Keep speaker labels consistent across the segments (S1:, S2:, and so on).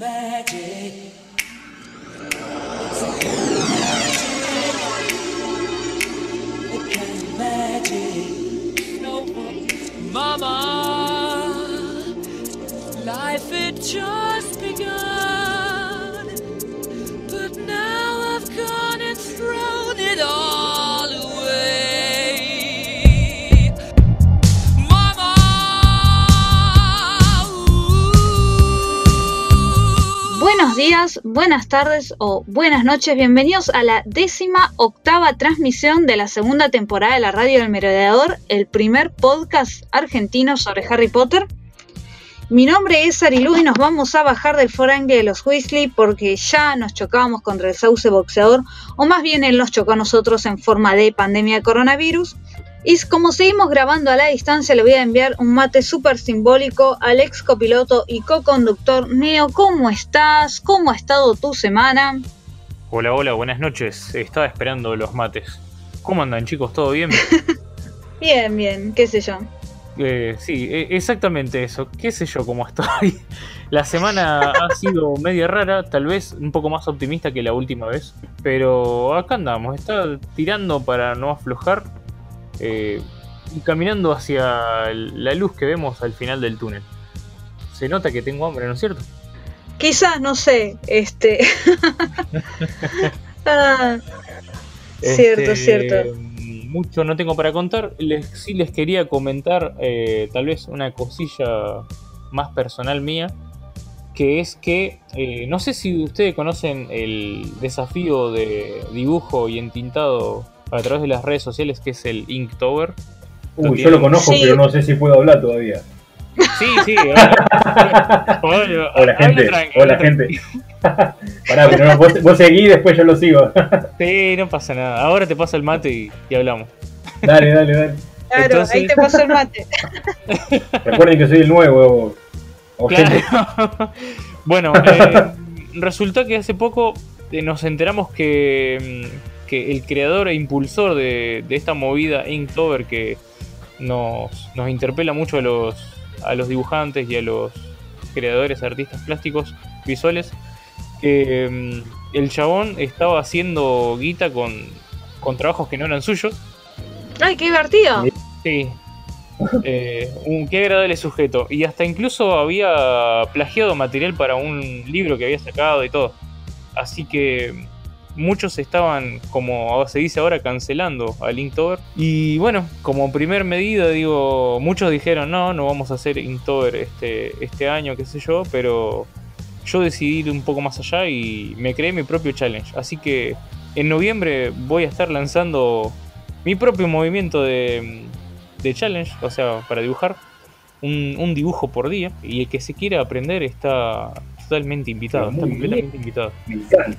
S1: magic.
S2: Buenas tardes o buenas noches. Bienvenidos a la décima octava transmisión de la segunda temporada de la Radio del Merodeador, el primer podcast argentino sobre Harry Potter. Mi nombre es Arilu y nos vamos a bajar del forangue de los Weasley porque ya nos chocábamos contra el sauce boxeador, o más bien él nos chocó a nosotros en forma de pandemia de coronavirus. Y como seguimos grabando a la distancia, le voy a enviar un mate súper simbólico al ex copiloto y co-conductor Neo. ¿Cómo estás? ¿Cómo ha estado tu semana?
S3: Hola, hola, buenas noches. Estaba esperando los mates. ¿Cómo andan chicos? ¿Todo bien?
S2: Bien, bien, qué sé yo.
S3: Eh, sí, e- exactamente eso. ¿Qué sé yo cómo estoy? La semana ha sido media rara, tal vez un poco más optimista que la última vez. Pero acá andamos, está tirando para no aflojar eh, y caminando hacia la luz que vemos al final del túnel. Se nota que tengo hambre, ¿no es cierto?
S2: Quizás, no sé, este... Ah, Cierto,
S3: Este,
S2: cierto.
S3: Mucho no tengo para contar. Les, sí les quería comentar eh, tal vez una cosilla más personal mía. Que es que eh, no sé si ustedes conocen el desafío de dibujo y entintado a través de las redes sociales que es el Inktober.
S4: Uy, yo lo conozco,
S2: Sí.
S4: pero no sé si puedo hablar todavía.
S3: Sí, sí. Hola,
S4: Hola, gente. Hola, gente. Pará, pero no, vos, vos seguí y después yo lo sigo.
S3: Sí, no pasa nada. Ahora te paso el mate y, y hablamos.
S4: dale, dale, dale.
S2: claro,
S3: Entonces-
S2: ahí te pasó el mate.
S4: Recuerden que soy el nuevo.
S3: Claro. bueno, eh, resulta que hace poco eh, nos enteramos que, mm, que el creador e impulsor de, de esta movida Inktober que nos, nos interpela mucho a los, a los dibujantes y a los creadores, artistas plásticos, visuales, que mm, el chabón estaba haciendo guita con, con trabajos que no eran suyos.
S2: Ay, qué divertido.
S3: Sí. Eh, un qué agradable sujeto. Y hasta incluso había plagiado material para un libro que había sacado y todo. Así que muchos estaban, como se dice ahora, cancelando a Inktober. Y bueno, como primer medida, digo, muchos dijeron, no, no vamos a hacer Inktober este, este año, qué sé yo, pero yo decidí ir un poco más allá y me creé mi propio challenge. Así que en noviembre voy a estar lanzando mi propio movimiento de, de challenge, o sea, para dibujar un, un dibujo por día. Y el que se quiera aprender está totalmente invitado,
S4: Muy
S3: está
S4: bien.
S3: completamente invitado.
S4: Me encanta.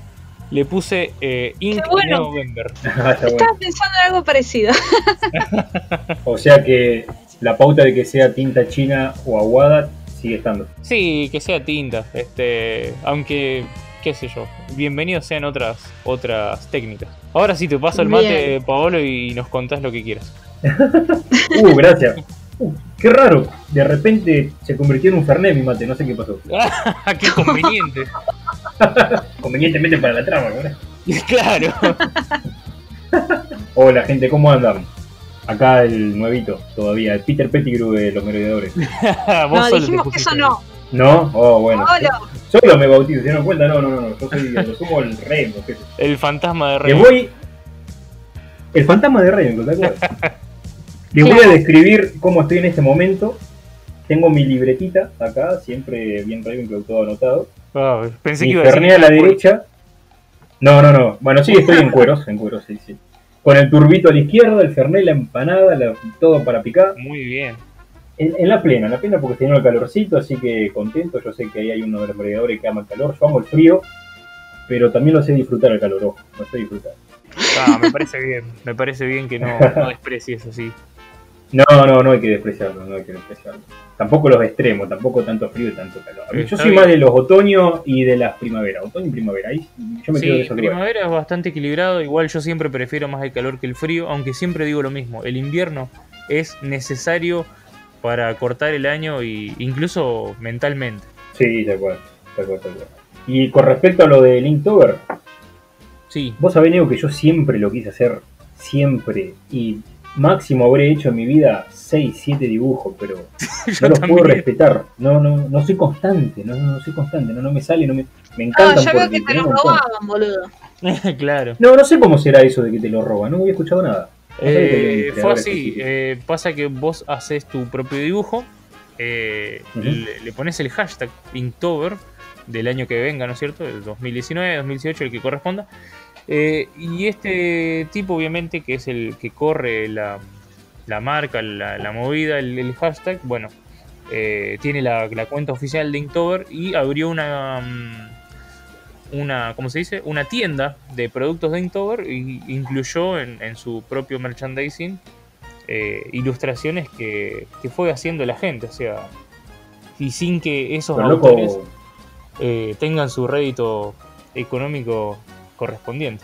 S3: Le puse eh, Ink
S2: bueno.
S3: November.
S4: Ah, bueno.
S2: Estaba pensando en algo parecido.
S4: O sea que la pauta de que sea tinta china o aguada sigue estando.
S3: Sí, que sea tinta, este, aunque qué sé yo, bienvenidos sean otras otras técnicas. Ahora sí te paso el mate,
S2: Bien.
S3: Paolo, y nos contás lo que quieras.
S4: Uh, gracias. Uh, qué raro. De repente se convirtió en un Fernet mi mate, no sé qué pasó.
S3: ¡Qué conveniente!
S4: Convenientemente para la trama, ¿verdad?
S3: claro.
S4: Hola gente, ¿cómo andan? Acá el nuevito todavía, el Peter Pettigrew de los merodeadores.
S2: No,
S3: solo
S2: dijimos que eso no.
S4: ¿No? Oh, bueno.
S2: Hola.
S4: Solo me bautizo, ¿se dieron cuenta? No, no, no, no. Yo soy, lo sumo el rey, qué yo.
S3: El fantasma de
S4: Le
S3: Rey.
S4: voy. El fantasma de Raven, ¿te acuerdas? Le voy a describir cómo estoy en este momento. Tengo mi libretita acá, siempre bien Ravenclaw todo anotado.
S3: Ah, pensé
S4: Mi
S3: que iba a decir
S4: a la derecha. No, no, no. Bueno, sí, estoy en cueros, en cueros, sí, sí. Con el turbito a la izquierda, el Fernet, la empanada, la- todo para picar.
S3: Muy bien.
S4: En, en la plena, en la plena porque tenía el calorcito, así que contento. Yo sé que ahí hay uno de los merodeadores que ama el calor. Yo amo el frío, pero también lo sé disfrutar el calor, ojo, lo sé disfrutar.
S3: Ah, me parece bien. Me parece bien que no, no desprecies así.
S4: No, no, no hay que despreciarlo, no hay que despreciarlo. Tampoco los extremos, tampoco tanto frío y tanto calor. A mí-
S3: Está
S4: yo soy
S3: bien.
S4: más de los otoños y de las primaveras. Otoño y primavera, ahí yo me quedo en
S3: Sí,
S4: esos lugares.
S3: primavera es bastante equilibrado. Igual yo siempre prefiero más el calor que el frío, aunque siempre digo lo mismo. El invierno es necesario para cortar el año y incluso mentalmente.
S4: Sí, de acuerdo. tal cual, tal cual. Y con respecto a lo de Linktober,
S3: Sí,
S4: vos sabés, Neo, que yo siempre lo quise hacer, siempre. Y máximo habré hecho en mi vida 6, 7 dibujos, pero
S3: yo
S4: no los puedo respetar. No, no, no soy constante, no, no, no soy constante, no, no me sale, no me, me
S2: Ah,
S4: encantan
S2: ya veo que te lo robaban, boludo.
S3: claro.
S4: No, no sé cómo será eso de que te lo roban, no había escuchado nada. No
S3: Eh, fue así, eh, pasa que vos haces tu propio dibujo, eh, le, le pones el hashtag Inktober del año que venga, ¿no es cierto? El 2019, 2018, el que corresponda. Eh, y este tipo, obviamente, que es el que corre la, la marca, la, la movida, el, el hashtag, bueno, eh, tiene la, la cuenta oficial de Inktober y abrió una... mm, una, ¿cómo se dice? Una tienda de productos de Inktober y incluyó en, en su propio merchandising eh, ilustraciones que, que fue haciendo la gente, o sea, y sin que esos
S4: Pero
S3: autores tengan su rédito económico correspondiente.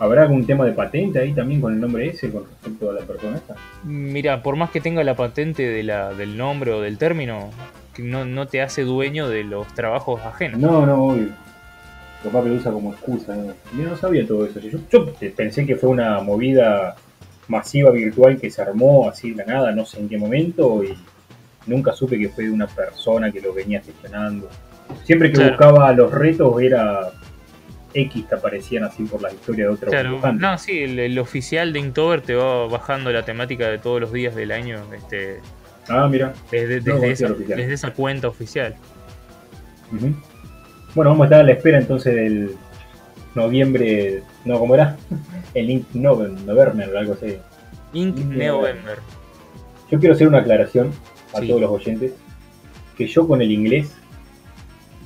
S4: ¿habrá algún tema de patente ahí también con el nombre ese con respecto a la persona esta?
S3: Mira, por más que tenga la patente de la, del nombre o del término, no, no te hace dueño de los trabajos ajenos.
S4: No, no, obvio. Capaz que lo usa como excusa. ¿no? Yo no sabía todo eso. Yo, yo pensé que fue una movida masiva virtual que se armó así de la nada, no sé en qué momento, y nunca supe que fue de una persona que lo venía gestionando. Siempre que
S3: Claro.
S4: buscaba los retos era X que aparecían así por la historia de otro
S3: Claro, no, sí, el, el oficial de Inktober te va bajando la temática de todos los días del año este,
S4: Ah, mira.
S3: desde,
S4: No,
S3: desde
S4: sí,
S3: esa, desde cuenta oficial.
S4: Bueno, vamos a estar a la espera entonces del noviembre. No, ¿cómo era? El Link November, algo así.
S3: Ink
S4: Ink
S3: November.
S4: Yo quiero hacer una aclaración a
S3: Sí.
S4: todos los oyentes. Que yo con el inglés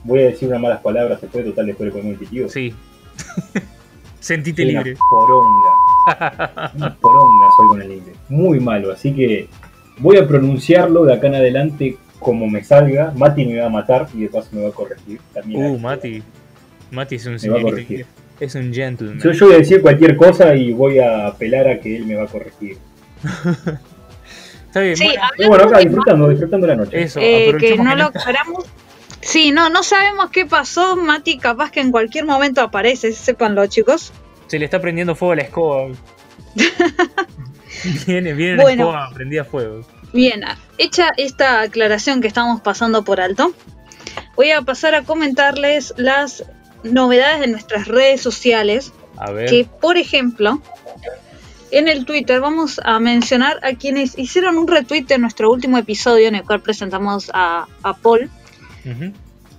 S4: voy a decir unas malas palabras después, total, después le ponemos el pitido.
S3: Sí. Sentite
S4: Soy una
S3: libre.
S4: poronga. Una poronga soy con el inglés. Muy malo, así que voy a pronunciarlo de acá en adelante como me salga. Mati me va a matar y de paso me va a corregir. También
S3: Uh. Mati. Mati es un
S4: Me va a
S3: señorito.
S4: corregir.
S3: inglés. Es un gentleman.
S4: Yo, yo voy a decir cualquier cosa y voy a apelar a que él me va a corregir.
S3: Está bien,
S2: Sí,
S3: bueno,
S4: Pero bueno, acá disfrutando, disfrutando la noche.
S3: eso.
S2: Eh, que no lo esperamos. Sí, no, no sabemos qué pasó, Mati, capaz que en cualquier momento aparece, sépanlo chicos.
S3: Se le está prendiendo fuego a la escoba. viene, viene la
S2: Bueno.
S3: escoba prendida a fuego.
S2: Bien, hecha esta aclaración que estamos pasando por alto, voy a pasar a comentarles las novedades de nuestras redes sociales,
S3: A ver.
S2: que por ejemplo, en el Twitter vamos a mencionar a quienes hicieron un retweet de nuestro último episodio en el cual presentamos a, a Paul,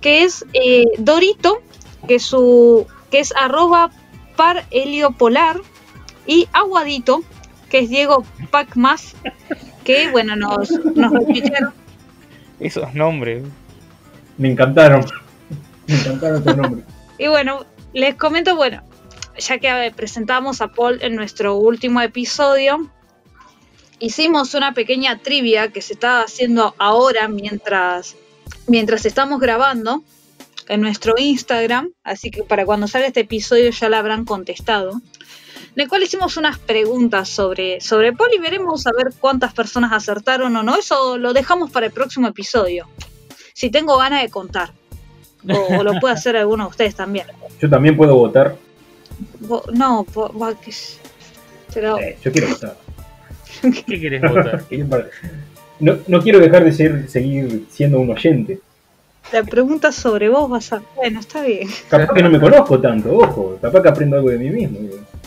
S2: Que es eh, Dorito, que su que es arroba par heliopolar, y Aguadito, que es Diego Pacmas, que bueno, nos, nos.
S3: Esos nombres.
S4: Me encantaron. Me encantaron estos nombres.
S2: Y bueno, les comento, bueno, ya que eh, presentamos a Paul en nuestro último episodio, hicimos una pequeña trivia que se está haciendo ahora mientras, mientras estamos grabando en nuestro Instagram, así que para cuando salga este episodio ya la habrán contestado. En el cual hicimos unas preguntas sobre, sobre Paul y veremos a ver cuántas personas acertaron o no. Eso lo dejamos para el próximo episodio. Si tengo ganas de contar. O, o lo puede hacer alguno de ustedes también.
S4: Yo también puedo votar.
S2: Vo- No, pero
S4: Eh, yo quiero votar.
S3: ¿Qué querés votar?
S4: No, no quiero dejar de ser, seguir siendo un oyente.
S2: la pregunta sobre vos va a bueno, está bien.
S4: Capaz que no me conozco tanto, ojo. Capaz que aprendo algo de mí mismo.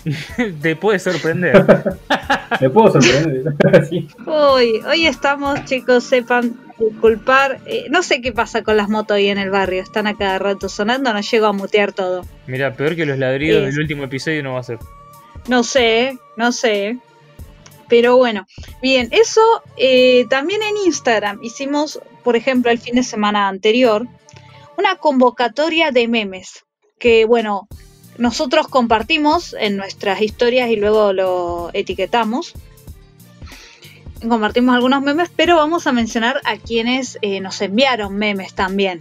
S3: Te puede sorprender.
S4: Me puedo sorprender. Sí.
S2: Hoy, hoy estamos, chicos, sepan disculpar. eh, no sé qué pasa con las motos ahí en el barrio, están a cada rato sonando, no llego a mutear todo.
S3: Mira, peor que los ladridos
S2: Es-
S3: del último episodio no va a ser.
S2: No sé, no sé. Pero bueno, bien, eso eh, también en Instagram hicimos, por ejemplo, el fin de semana anterior, una convocatoria de memes que, bueno, nosotros compartimos en nuestras historias y luego lo etiquetamos. Compartimos algunos memes, pero vamos a mencionar a quienes eh, nos enviaron memes también,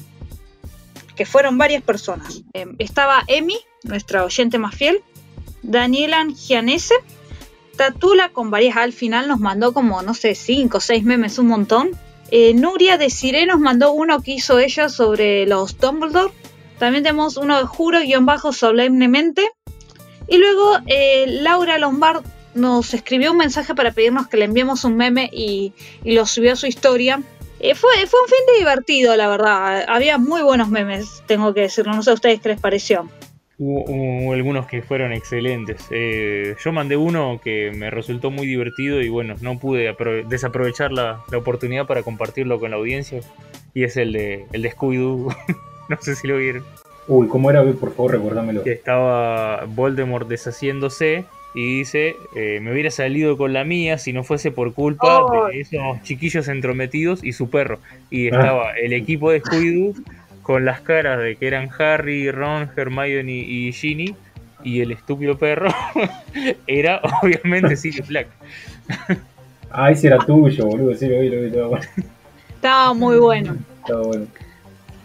S2: que fueron varias personas. Eh, estaba Emi, nuestra oyente más fiel, Daniela Gianese, Tatula con varias al final nos mandó como, no sé, 5 o 6 memes, un montón. Eh, Nuria de Siré nos mandó uno que hizo ella sobre los Dumbledore. También tenemos uno de Juro-solemnemente. Y luego eh, Laura Lombard nos escribió un mensaje para pedirnos que le enviemos un meme y, y lo subió a su historia. Eh, fue, fue un fin de divertido, la verdad. Había muy buenos memes, tengo que decirlo. No sé a ustedes qué les pareció.
S3: Hubo, hubo algunos que fueron excelentes. Eh, yo mandé uno que me resultó muy divertido y bueno, no pude apro- desaprovechar la, la oportunidad para compartirlo con la audiencia. Y es el de, el de Scooby-Doo. no sé si lo vieron.
S4: Uy, ¿cómo era? Por favor, recuérdamelo.
S3: Que estaba Voldemort deshaciéndose y dice, eh, me hubiera salido con la mía si no fuese por culpa
S2: Oh.
S3: de esos chiquillos entrometidos y su perro. Y estaba el equipo de Scooby-Doo con las caras de que eran Harry, Ron, Hermione y Ginny. Y el estúpido perro era obviamente Sirius Black.
S4: Ah, ese era tuyo, boludo. Sí, lo vi, lo vi. Estaba bueno.
S2: Estaba muy bueno.
S4: Estaba bueno.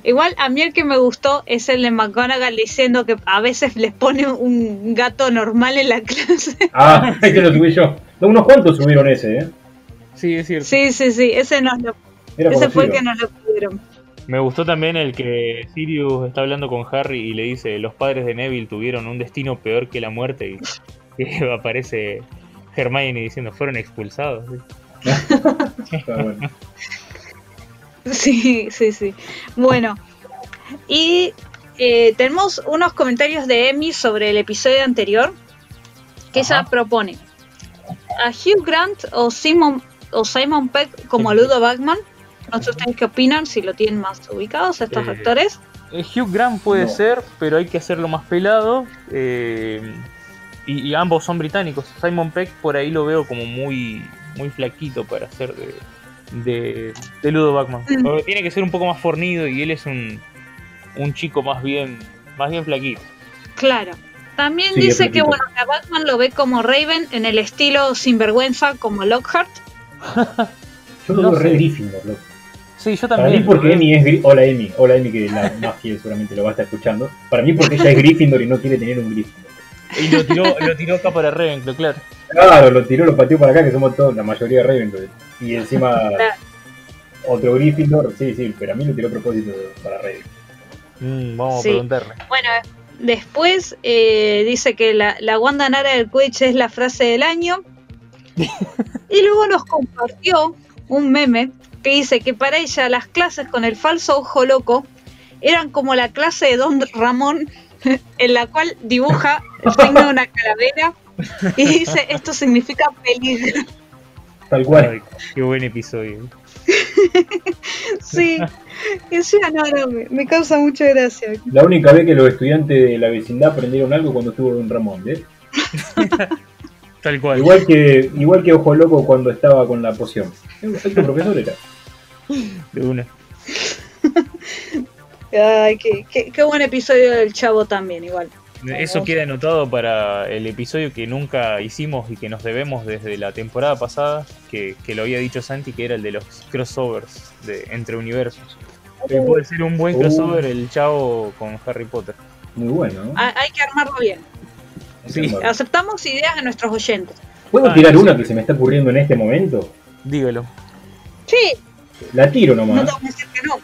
S2: Igual a mí el que me gustó es el de McGonagall diciendo que a veces les pone un gato normal en la clase.
S4: Ah, ese lo subí yo. No, unos cuantos subieron ese, ¿eh?
S3: Sí, es cierto.
S2: Sí, sí, sí, ese, nos lo- ese fue el que nos lo pidieron.
S3: Me gustó también el que Sirius está hablando con Harry y le dice, los padres de Neville tuvieron un destino peor que la muerte y, y aparece Hermione diciendo, fueron expulsados. ¿sí?
S4: Está bueno.
S2: Sí, sí, sí. Bueno, y eh, tenemos unos comentarios de Emi sobre el episodio anterior que ella propone a Hugh Grant o Simon o Simon Peck como
S3: Sí.
S2: Ludo Bagman. No sé ustedes qué opinan, si lo tienen más ubicados estos
S3: Eh,
S2: actores.
S3: Eh, Hugh Grant puede
S4: No.
S3: ser, pero hay que hacerlo más pelado. eh, y, y ambos son británicos. Simon Peck por ahí lo veo como muy, muy flaquito para ser de, de, de Ludo Bachman.
S2: Mm.
S3: Tiene que ser un poco más fornido y él es un, un chico más bien, más bien flaquito.
S2: Claro. También
S4: Sí,
S2: dice que bueno, que a Batman lo ve como Raven en el estilo sinvergüenza como Lockhart.
S4: Yo lo
S3: No
S4: veo re. Gryffindor, loco.
S3: Sí, yo
S4: Para
S3: también.
S4: mí porque Emi es... Hola, Emi. Hola, Emi, que la más fiel seguramente lo va a estar escuchando. Para mí porque ella es Gryffindor y no quiere tener un Gryffindor.
S3: Y lo tiró, lo tiró acá para Ravenclaw, claro.
S4: Claro, lo tiró, lo pateó para acá, que somos todos, la mayoría de Ravenclaw. Y encima otro Gryffindor, sí, sí, pero a mí lo tiró a propósito para Ravenclaw.
S3: Mm, vamos
S2: Sí.
S3: a preguntarle.
S2: Bueno, después eh, dice que la, la Wanda Nara del Quidditch es la frase del año. y luego nos compartió un meme que dice que para ella las clases con el falso ojo loco eran como la clase de Don Ramón en la cual dibuja el signo de una calavera y dice esto significa peligro.
S4: Tal cual.
S3: Ay, qué buen episodio.
S2: Sí, eso ya no, no, me, me causa mucha gracia.
S4: La única vez que los estudiantes de la vecindad aprendieron algo cuando estuvo Don Ramón, ¿ves?
S3: Tal cual.
S4: Igual que, igual que Ojo Loco cuando estaba con la poción. Alto profesor era.
S3: De una.
S2: Ay, qué, qué- qué buen episodio del Chavo también, igual.
S3: Eso queda anotado para el episodio que nunca hicimos y que nos debemos desde la temporada pasada, que, que lo había dicho Santi, que era el de los crossovers de, entre universos. Que puede ser un buen
S4: Uh.
S3: crossover el chavo con Harry Potter.
S4: Muy bueno, ¿no?
S2: Hay, hay que armarlo bien.
S3: Sí.
S2: Aceptamos ideas de nuestros oyentes.
S4: ¿Puedo
S3: Ah,
S4: tirar
S3: sí.
S4: una que se me está ocurriendo en este momento?
S3: Dígalo.
S2: Sí,
S4: La tiro
S2: no
S4: nomás.
S2: te voy a decir que no.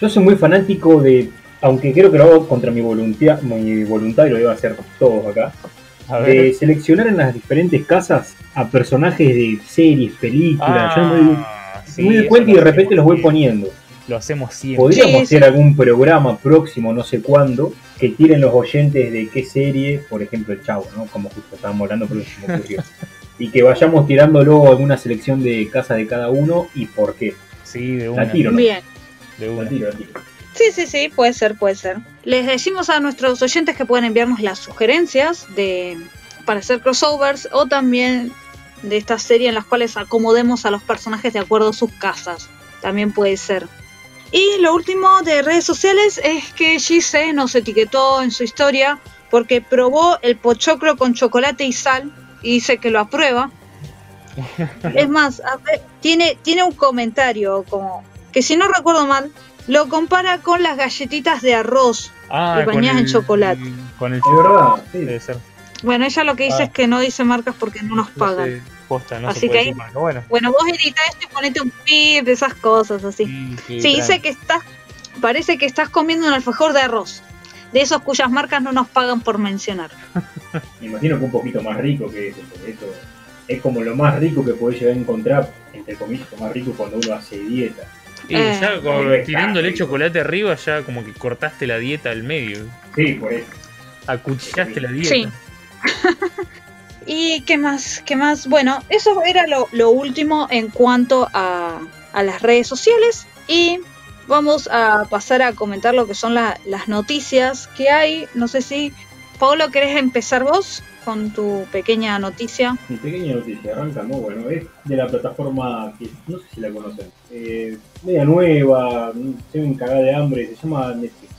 S4: Yo soy muy fanático de, aunque creo que lo hago contra mi voluntad, mi voluntad y lo debo hacer todos acá,
S3: A
S4: de seleccionar en las diferentes casas a personajes de series, películas. Yo me
S3: Ah, sí,
S4: me doy
S3: eso
S4: cuenta y de repente los voy poniendo.
S3: Lo hacemos siempre.
S4: Podríamos hacer algún programa próximo, no sé cuándo, que tiren los oyentes de qué serie, por ejemplo el Chavo, ¿no? Como justo estábamos hablando, pero se me ocurrió. y que vayamos tirando luego alguna selección de casa de cada uno y por qué.
S3: Sí, de
S4: La
S3: una.
S4: tiro, ¿no?
S2: Bien.
S3: De
S4: La
S3: una.
S4: tiro, la tiro.
S2: Sí, sí, sí, puede ser, puede ser. Les decimos a nuestros oyentes que pueden enviarnos las sugerencias de para hacer crossovers o también de esta serie en las cuales acomodemos a los personajes de acuerdo a sus casas. También puede ser. Y lo último de redes sociales es que Gise nos etiquetó en su historia porque probó el pochoclo con chocolate y sal y dice que lo aprueba. Es más, a ver, tiene, tiene un comentario como que si no recuerdo mal, lo compara con las galletitas de arroz.
S3: Ah,
S2: bañadas en chocolate.
S3: Con el
S4: verdad, sí.
S3: Debe ser.
S2: Bueno, ella lo que dice
S3: Ah.
S2: es que no dice marcas porque no nos
S3: No
S2: pagan.
S3: sé. Posta, no
S2: Así
S3: se puede
S2: que
S3: decir más. Bueno,
S2: Bueno, vos edita esto y ponete un pip, esas cosas así.
S3: sí, sí,
S2: Sí, dice que estás, parece que estás comiendo un alfajor de arroz. De esos cuyas marcas no nos pagan por mencionar.
S4: Me imagino que un poquito más rico que eso, porque eso es como lo más rico que podés llegar a encontrar, entre comillas, lo más rico cuando uno hace tieta.
S3: Y
S2: Eh.
S3: ya como
S4: Eh,
S3: tirándole
S4: rico.
S3: chocolate arriba, ya como que cortaste la dieta al medio.
S4: Sí, por eso.
S3: Acuchillaste la dieta.
S2: Sí. ¿Y qué más? ¿Qué más? Bueno, eso era lo, lo último en cuanto a, a las redes sociales. Y vamos a pasar a comentar lo que son la- las noticias que hay. No sé si, Pablo, ¿querés empezar vos con tu pequeña noticia?
S4: Mi pequeña noticia, arranca, ¿no? Bueno, es de la plataforma que no sé si la conocen. Eh, media nueva, se ven cagada de hambre, se llama Netflix.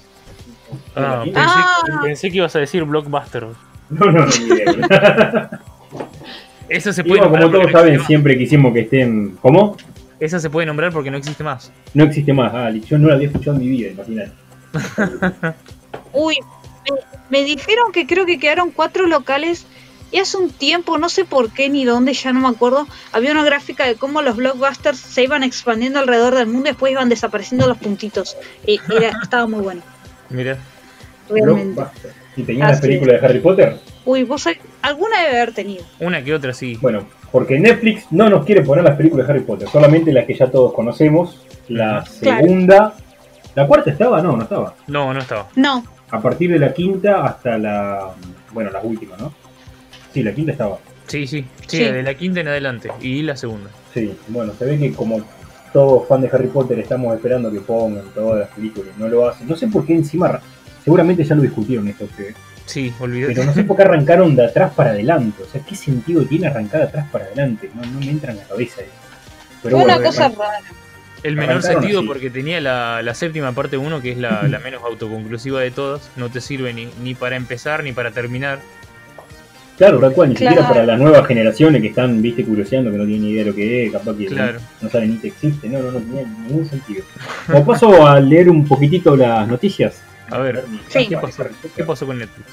S3: Ah.
S2: Ah.
S3: pensé que ibas a decir Blockbuster.
S4: No, no, no, ni idea.
S3: Eso se puede nombrar
S4: como todos
S3: porque no
S4: saben,
S3: existe
S4: siempre quisimos que estén. ¿Cómo?
S3: más. Esa se puede nombrar porque no existe más.
S4: No existe más. Ah, yo no la había escuchado en mi vida, imagínate.
S2: Uy, me, me dijeron que creo que quedaron cuatro locales y hace un tiempo, no sé por qué ni dónde, ya no me acuerdo, había una gráfica de cómo los blockbusters se iban expandiendo alrededor del mundo y después iban desapareciendo los puntitos. Y era- estaba muy bueno,
S3: Mira.
S2: realmente.
S4: Blockbuster. ¿Y tenían las películas de Harry Potter?
S2: Uy, vos sabés- alguna debe haber tenido.
S3: Una que otra sí.
S4: Bueno, porque Netflix no nos quiere poner las películas de Harry Potter, solamente las que ya todos conocemos. La
S2: Claro.
S4: segunda. ¿La cuarta estaba? No, no estaba.
S3: No, no estaba.
S2: No,
S4: A partir de la quinta hasta la. Bueno, las últimas, ¿no? Sí, la quinta estaba.
S3: Sí, sí. Sí,
S2: Sí.
S3: de la quinta en adelante. Y la segunda.
S4: Sí, bueno, se ve que como todos fan de Harry Potter estamos esperando que pongan todas las películas, no lo hacen. No sé por qué encima, seguramente ya lo discutieron esto ustedes,
S3: Sí, olvidé.
S4: pero no sé por qué arrancaron de atrás para adelante. O sea, ¿qué sentido tiene arrancar de atrás para adelante? No, no me entra en la cabeza eso. Pero
S2: fue una
S4: bueno,
S2: cosa rara.
S3: El menor sentido
S4: así.
S3: porque tenía la, la séptima parte 1, que es la, la menos autoconclusiva de todas. No te sirve ni, ni para empezar ni para terminar.
S4: Claro, tal cual, ni siquiera para las nuevas generaciones que están, viste, curioseando, que no tienen ni idea de lo que es, capaz que
S3: Claro.
S4: no, no saben ni que existe. No, no, no tenía ningún sentido. O paso a leer un poquitito las noticias.
S3: A ver,
S2: Sí.
S3: ¿qué pasó? ¿Qué pasó con Netflix?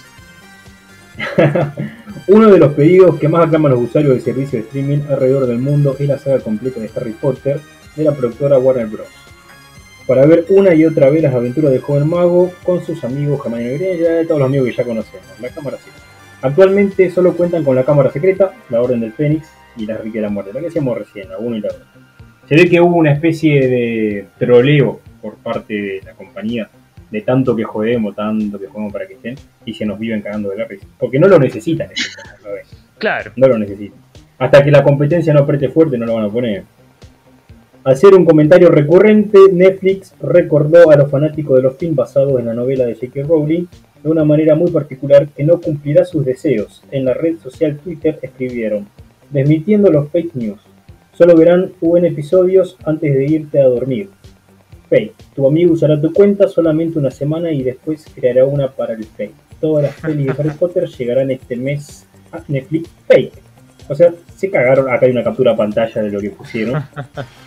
S4: Uno de los pedidos que más aclaman los usuarios del servicio de streaming alrededor del mundo es la saga completa de Harry Potter de la productora Warner Bros. Para ver una y otra vez las aventuras del joven mago con sus amigos Hermione Granger y todos los amigos que ya conocemos, la cámara secreta. Actualmente solo cuentan con la cámara secreta, la Orden del Fénix y la Reliquia de la Muerte, la que decíamos recién, la 1 y la 2. Se ve que hubo una especie de troleo por parte de la compañía de tanto que jodemos, tanto que jodemos para que estén, y se nos viven cagando de la risa. Porque no lo necesitan, eso, ¿no ves?
S3: Claro.
S4: no lo necesitan. Hasta que la competencia no apriete fuerte, no lo van a poner. Ser un comentario recurrente, Netflix recordó a los fanáticos de los films basados en la novela de J.K. Rowling de una manera muy particular que no cumplirá sus deseos. En la red social Twitter escribieron, desmitiendo los fake news. Solo verán UN episodios antes de irte a dormir. Fake. Tu amigo usará tu cuenta solamente una semana y después creará una para el fake. Todas las pelis de Harry Potter llegarán este mes a Netflix Fake. O sea, se cagaron. Acá hay una captura a pantalla de lo que pusieron.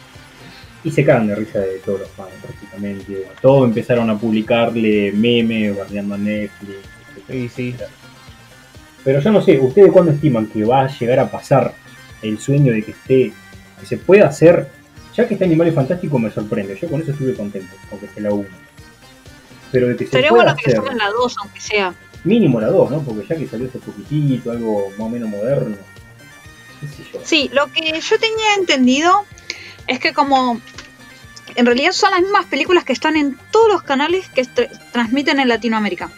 S4: y se cagan de risa de todos los fans, prácticamente. Todos empezaron a publicarle memes, bardeando a Netflix, etcétera,
S3: Sí, sí.
S4: etcétera. Pero yo no sé, ¿ustedes cuándo estiman que va a llegar a pasar el sueño de que esté, que se pueda hacer? Ya que está Animales Fantásticos me sorprende, yo con eso estuve contento, aunque esté la 1. Pero de que se
S2: Sería
S4: pueda
S2: bueno que saquen la 2, aunque sea.
S4: mínimo la 2, ¿no? Porque ya que salió hace poquitito, algo más o menos moderno, qué sé yo.
S2: Sí, lo que yo tenía entendido es que como en realidad son las mismas películas que están en todos los canales que tr- transmiten en Latinoamérica.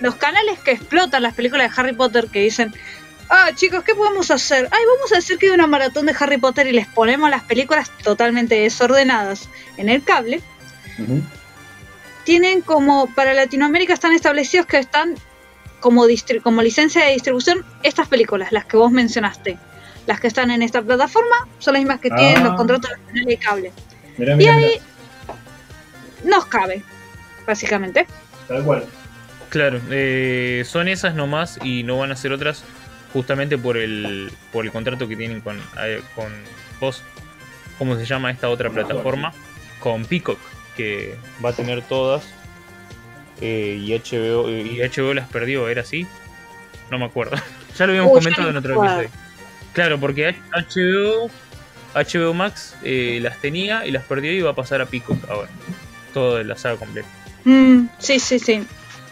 S2: Los canales que explotan las películas de Harry Potter que dicen, ah chicos, ¿qué podemos hacer? Ay, vamos a hacer que hay una maratón de Harry Potter y les ponemos las películas totalmente desordenadas en el cable. Tienen como, para Latinoamérica están establecidos que están como, distri- como licencia de distribución estas películas, las que vos mencionaste. Las que están en esta plataforma son las mismas que tienen
S4: Ah.
S2: los contratos de cable.
S4: Mirá,
S2: Y ahí
S4: mirá,
S2: nos cabe, básicamente.
S4: tal cual.
S3: Claro, eh, son esas nomás y no van a ser otras justamente por el, por el contrato que tienen con, eh, con vos. ¿Cómo se llama esta otra plataforma? Con Peacock, que va a tener todas. eh, y, HBO, y HBO las perdió, ¿era así? No me acuerdo. ya lo habíamos
S2: Uy,
S3: comentado en otro episodio. Claro, porque HBO, HBO Max eh, las tenía y las perdió y va a pasar a Peacock ahora. Todo de la saga completa.
S2: Mm, sí, sí, sí.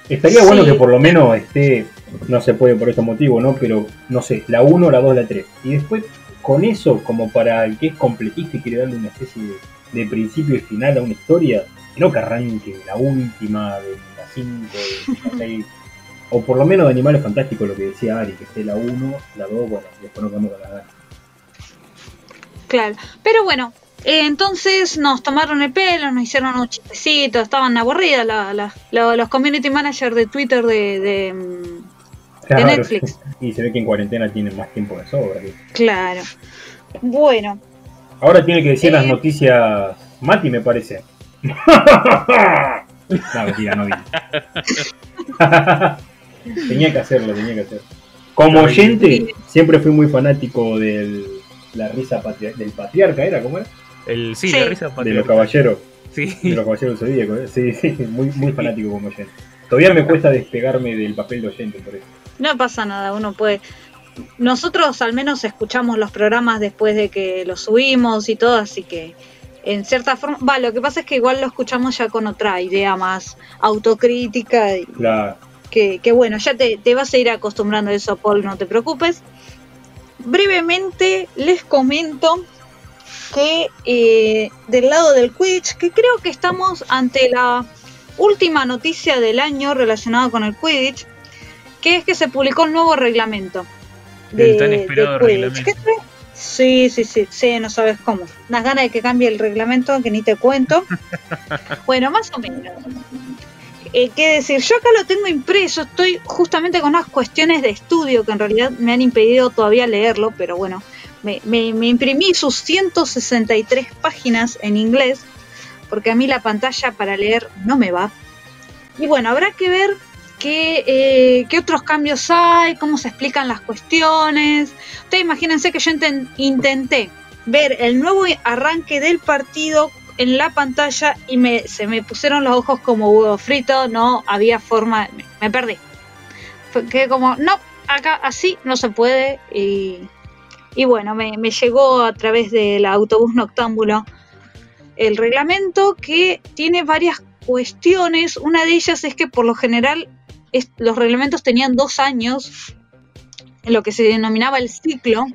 S4: Estaría bueno que por lo menos esté, no se puede por estos motivos, ¿no? Pero, no sé, la 1, la 2, la 3. Y después, con eso, como para el que es completista y quiere darle una especie de, de principio y final a una historia, no que arranque la última, de la 5, de la 6. O por lo menos de Animales Fantásticos, lo que decía Ari, que esté la 1, la 2, bueno, y después no quedamos con la ganas.
S2: Claro. Pero bueno, eh, entonces nos tomaron el pelo, nos hicieron unos chistecitos, estaban aburridas la- la- la- los community managers de Twitter de, de, de Netflix.
S4: Y se ve que en cuarentena tienen más tiempo de sobra.
S2: Claro. Bueno,
S4: Ahora tiene que decir las
S2: Eh.
S4: noticias Mati, me parece. no, mentira, no vi. tenía que hacerlo, tenía que hacerlo. Como oyente, siempre fui muy fanático de la risa del patriarca, ¿era? ¿Cómo era?
S3: El, sí,
S2: Sí.
S3: la risa
S4: De los caballeros, de
S3: Sí.
S4: los caballeros del zodíaco, ¿eh? Sí, sí, muy, muy fanático como oyente. Todavía me cuesta despegarme del papel de oyente, por eso.
S2: No pasa nada, uno puede... Nosotros al menos escuchamos los programas después de que los subimos y todo, así que en cierta forma... Va, lo que pasa es que igual lo escuchamos ya con otra idea más autocrítica y
S4: La,
S2: que, que bueno, ya te, te vas a ir acostumbrando a eso, Paul, no te preocupes. Brevemente les comento que eh, del lado del Quidditch, que creo que estamos ante la última noticia del año relacionada con el Quidditch, que es que se publicó el nuevo reglamento.
S3: El tan esperado reglamento.
S2: ¿Qué fue? Sí, sí, sí, sí, no sabes cómo. Unas ganas de que cambie el reglamento que ni te cuento. bueno, más o menos. Eh, ¿Qué decir? Yo acá lo tengo impreso, estoy justamente con unas cuestiones de estudio que en realidad me han impedido todavía leerlo, pero bueno, me, me- me imprimí sus 163 páginas en inglés, porque a mí la pantalla para leer no me va. Y bueno, habrá que ver qué, eh, qué otros cambios hay, cómo se explican las cuestiones. Ustedes imagínense que yo inten- intenté ver el nuevo arranque del partido en la pantalla y me, se me pusieron los ojos como huevo frito, no había forma, me, perdí. Fue que como, no, acá así no se puede y, y bueno, me, me llegó a través del autobús noctámbulo el reglamento que tiene varias cuestiones. Una de ellas es que por lo general es- los reglamentos tenían dos años en lo que se denominaba el ciclo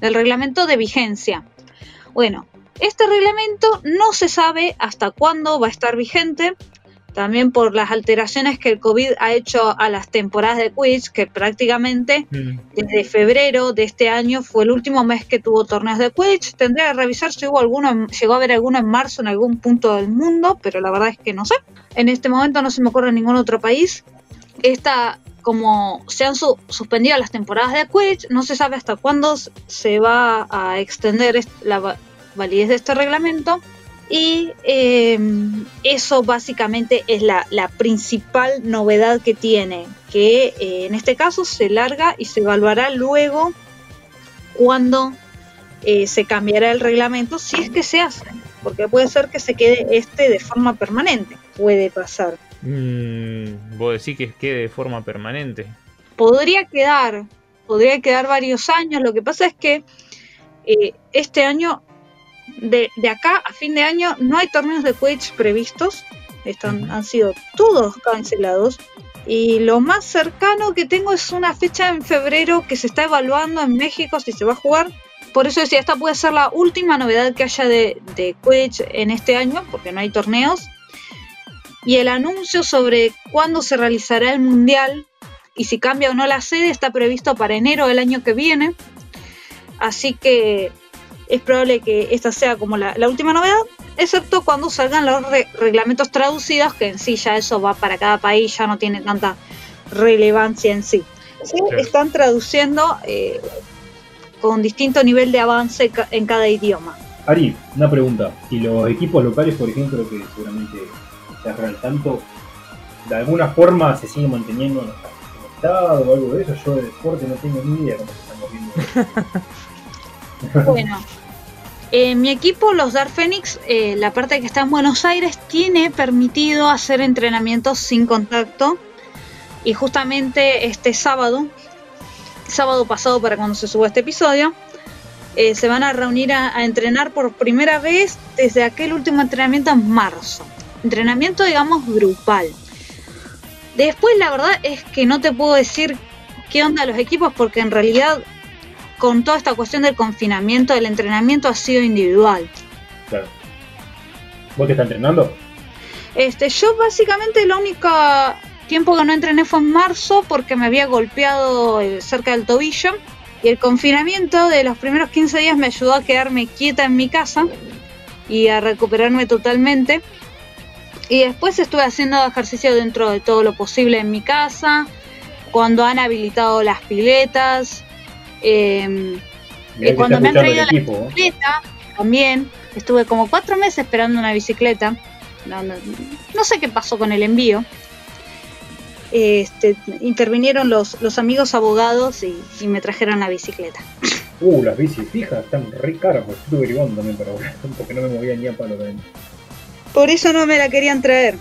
S2: del reglamento de vigencia. Bueno, este reglamento no se sabe hasta cuándo va a estar vigente, también por las alteraciones que el COVID ha hecho a las temporadas de Quiz, que prácticamente
S3: Mm.
S2: desde febrero de este año fue el último mes que tuvo torneos de Quidditch. Tendría que revisar si hubo alguno, en- llegó a haber alguno en marzo en algún punto del mundo, pero la verdad es que no sé. En este momento no se me ocurre ningún otro país. Esta, como se han su- suspendido las temporadas de Quidditch, no se sabe hasta cuándo se va a extender la va- validez de este reglamento. Y eh, eso básicamente es la, la principal novedad que tiene, que eh, en este caso se larga y se evaluará luego cuando eh, se cambiará el reglamento, si es que se hace, porque puede ser que se quede este de forma permanente, puede pasar.
S3: Mm, vos decís que quede de forma permanente.
S2: Podría quedar, podría quedar varios años, lo que pasa es que eh, este año, de, de acá a fin de año, no hay torneos de Quidditch previstos, están, han sido todos cancelados. Y lo más cercano que tengo es una fecha en febrero que se está evaluando en México si se va a jugar. Por eso decía, esta puede ser la última novedad que haya de, de Quidditch en este año, porque no hay torneos. Y el anuncio sobre cuándo se realizará el Mundial y si cambia o no la sede está previsto para enero del año que viene. Así que es probable que esta sea como la, la última novedad, excepto cuando salgan los re- reglamentos traducidos, que en sí ya eso va para cada país, ya no tiene tanta relevancia en sí. Sí,
S3: Claro.
S2: están traduciendo eh, con distinto nivel de avance ca- en cada idioma.
S4: Ari, una pregunta. Si los equipos locales, por ejemplo, que seguramente se al tanto, de alguna forma se sigue manteniendo en estado o algo de eso, yo de deporte no tengo ni idea cómo se están moviendo.
S2: Bueno, eh, mi equipo, los Dark Phoenix, eh, la parte que está en Buenos Aires, tiene permitido hacer entrenamientos sin contacto. Y justamente este sábado sábado pasado para cuando se suba este episodio, eh, se van a reunir a entrenar por primera vez desde aquel último entrenamiento en marzo. Entrenamiento, digamos, grupal. Después, la verdad es que no te puedo decir qué onda los equipos porque en realidad con toda esta cuestión del confinamiento, el entrenamiento ha sido individual.
S4: Claro. ¿Vos te estás entrenando?
S2: Este, yo básicamente el único tiempo que no entrené fue en marzo porque me había golpeado eh, cerca del tobillo y el confinamiento de los primeros 15 días me ayudó a quedarme quieta en mi casa y a recuperarme totalmente. Y después estuve haciendo ejercicio dentro de todo lo posible en mi casa, cuando han habilitado las piletas, eh,
S4: Mirá que
S2: cuando me han traído la
S4: equipo, ¿eh?
S2: bicicleta, también estuve como cuatro meses esperando una bicicleta. No, no- no sé qué pasó con el envío. Este, intervinieron los, los amigos abogados y, y me trajeron la bicicleta.
S4: Uh, las bicis fijas están re caras, estuve derivando también para porque no me movía ni a palo también.
S2: Por eso no me la querían traer.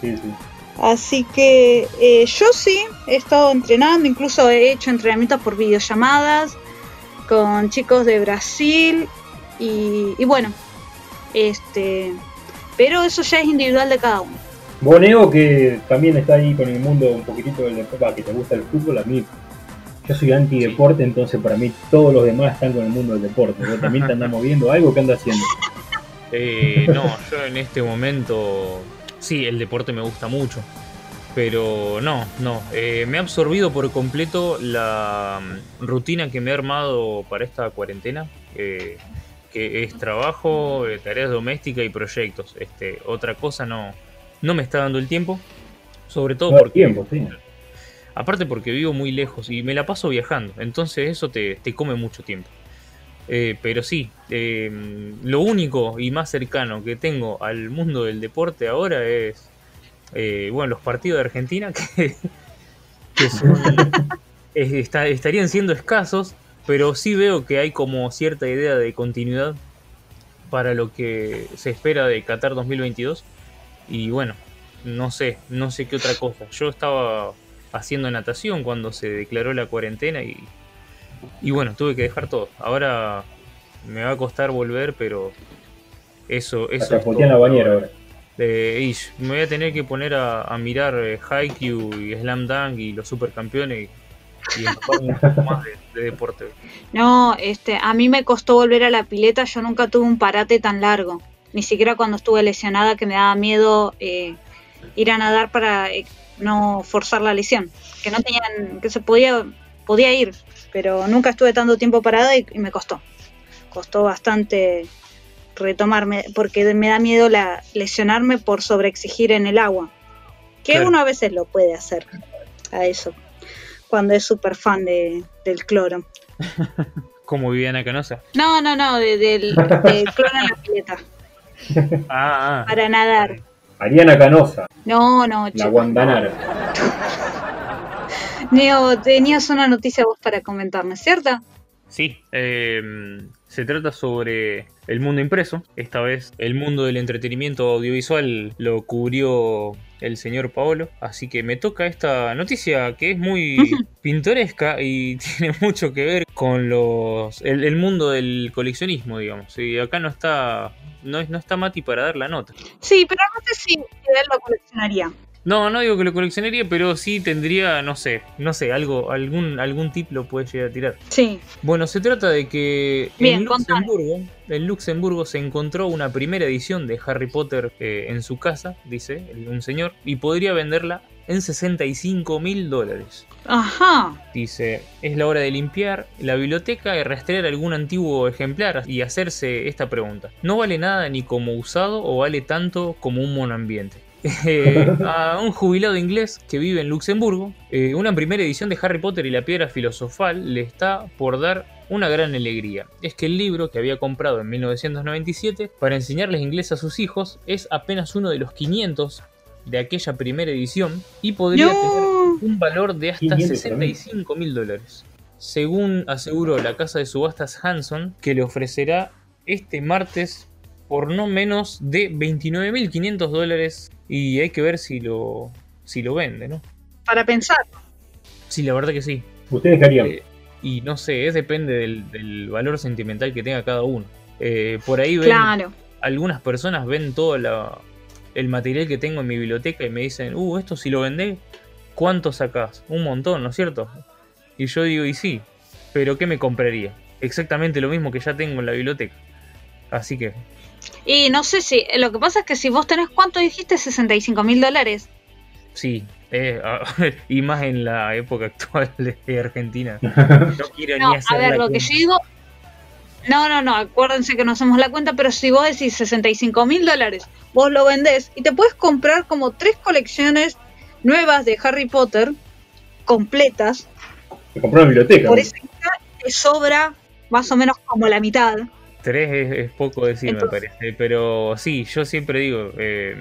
S4: Sí, sí.
S2: Así que eh, yo sí he estado entrenando, incluso he hecho entrenamientos por videollamadas con chicos de Brasil y, y bueno, este, pero eso ya es individual de cada uno.
S4: Vos, Neo, que también está ahí con el mundo un poquitito del deporte, que te gusta el fútbol, a mí, yo soy anti-deporte, entonces para mí todos los demás están con el mundo del deporte. ¿Vos también te andás moviendo algo? ¿Qué andas haciendo?
S3: Eh, no, yo en este momento, sí, el deporte me gusta mucho, pero no, no, eh, me ha absorbido por completo la mm, rutina que me he armado para esta cuarentena, eh, que es trabajo, eh, tareas domésticas y proyectos. Este, otra cosa no, no me está dando el tiempo, sobre todo
S4: No
S3: porque
S4: tiempo, sí.
S3: Aparte porque vivo muy lejos y me la paso viajando, entonces eso te, te come mucho tiempo. Eh, pero sí, eh, lo único y más cercano que tengo al mundo del deporte ahora es, eh, bueno, los partidos de Argentina que, son, estarían siendo escasos, pero sí veo que hay como cierta idea de continuidad para lo que se espera de Qatar 2022. Y bueno, no sé, no sé qué otra cosa. Yo estaba haciendo natación cuando se declaró la cuarentena y, y bueno, tuve que dejar todo. Ahora me va a costar volver, pero eso, eso es
S4: en la
S3: todo
S4: bañera ahora.
S3: Eh, ish, me voy a tener que poner a, a mirar eh, Haikyuu y Slam Dunk y los supercampeones y, y un poco más de, de deporte.
S2: No, este, a mí me costó volver a la pileta, yo nunca tuve un parate tan largo, ni siquiera cuando estuve lesionada que me daba miedo eh, ir a nadar para eh, no forzar la lesión, que no tenían, que se podía, podía ir, pero nunca estuve tanto tiempo parada y, y me costó, costó bastante retomarme, porque me da miedo la, lesionarme por sobreexigir en el agua, que
S3: Claro.
S2: uno a veces lo puede hacer a eso, cuando es súper fan de, del cloro.
S3: Como Viviana Canosa.
S2: No, no, no, de- del, del cloro en la pileta,
S3: Ah, ah.
S2: para nadar.
S4: Ariana Canosa,
S2: No, no,
S4: la
S2: chico.
S4: Guandanara.
S2: Neo, tenías una noticia vos para comentarme, ¿cierto?
S3: Sí, eh, se trata sobre el mundo impreso. Esta vez el mundo del entretenimiento audiovisual lo cubrió el señor Paolo. Así que me toca esta noticia que es muy pintoresca y tiene mucho que ver con los el, el mundo del coleccionismo, digamos. Y acá no está no, no está Mati para dar la nota.
S2: Sí, pero no sé si él lo coleccionaría.
S3: No, no digo que lo coleccionaría, pero sí tendría, no sé, no sé, algo, algún, algún tip lo puede llegar a tirar.
S2: Sí.
S3: Bueno, se trata de que
S2: Bien,
S3: en Luxemburgo, en Luxemburgo se encontró una primera edición de Harry Potter eh, en su casa, dice un señor, y podría venderla en 65 mil dólares.
S2: Ajá.
S3: Dice, es la hora de limpiar la biblioteca y rastrear algún antiguo ejemplar y hacerse esta pregunta. ¿No vale nada ni como usado o vale tanto como un monoambiente? Eh, a un jubilado inglés que vive en Luxemburgo, eh, una primera edición de Harry Potter y la piedra filosofal le está por dar una gran alegría. Es que el libro que había comprado en 1997 para enseñarles inglés a sus hijos es apenas uno de los 500 de aquella primera edición y podría tener un valor de hasta
S4: 500
S3: 65 mil dólares. Según aseguró la casa de subastas Hanson, que le ofrecerá este martes por no menos de 29.500 dólares y hay que ver si lo, si lo vende, ¿no?
S2: Para pensar.
S3: Sí, la verdad que sí.
S4: ¿Ustedes qué harían?
S3: Eh, Y no sé, es depende del, del valor sentimental que tenga cada uno. Eh, por ahí ven,
S2: Claro.
S3: algunas personas ven todo la- el material que tengo en mi biblioteca y me dicen, uh, esto si lo vendés, ¿cuánto sacás? Un montón, ¿no es cierto? Y yo digo, y sí, pero ¿qué me compraría? Exactamente lo mismo que ya tengo en la biblioteca. Así que,
S2: Y no sé si, lo que pasa es que si vos tenés, ¿cuánto dijiste? 65 mil dólares.
S3: sí, eh, a- y más en la época actual de Argentina. No quiero
S2: No,
S3: ni hacer
S2: a ver,
S3: la
S2: lo que yo digo... No, no, no, acuérdense que no hacemos la cuenta, pero si vos decís 65 mil dólares, vos lo vendés y te puedes comprar como tres colecciones nuevas de Harry Potter, completas,
S4: Se compró una biblioteca.
S2: por guita te sobra más o menos como la mitad.
S3: Tres es, es poco decir,
S2: Entonces-
S3: me parece. Pero sí, yo siempre digo, eh,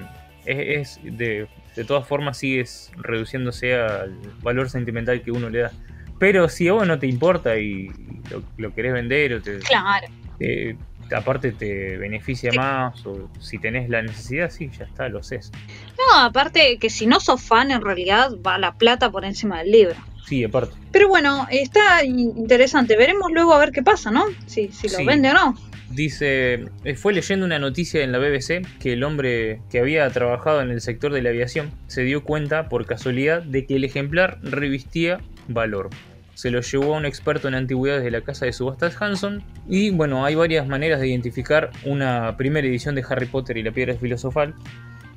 S3: es, es de, de todas formas sigues reduciéndose al valor sentimental que uno le da. Pero si a vos no te importa y lo, lo querés vender o te,
S2: Claro.
S3: eh, aparte te beneficia
S2: Sí.
S3: más o si tenés la necesidad, sí, ya está, lo haces.
S2: No, aparte que si no sos fan, en realidad va la plata por encima del libro.
S3: Sí, aparte.
S2: Pero bueno, está in- interesante. Veremos luego a ver qué pasa, ¿no? Si, si lo
S3: Sí.
S2: vende o no.
S3: Dice, eh, fue leyendo una noticia en la BBC que el hombre que había trabajado en el sector de la aviación se dio cuenta por casualidad de que el ejemplar revistía valor. Se lo llevó a un experto en antigüedades de la casa de subastas Hanson y bueno, hay varias maneras de identificar una primera edición de Harry Potter y la piedra filosofal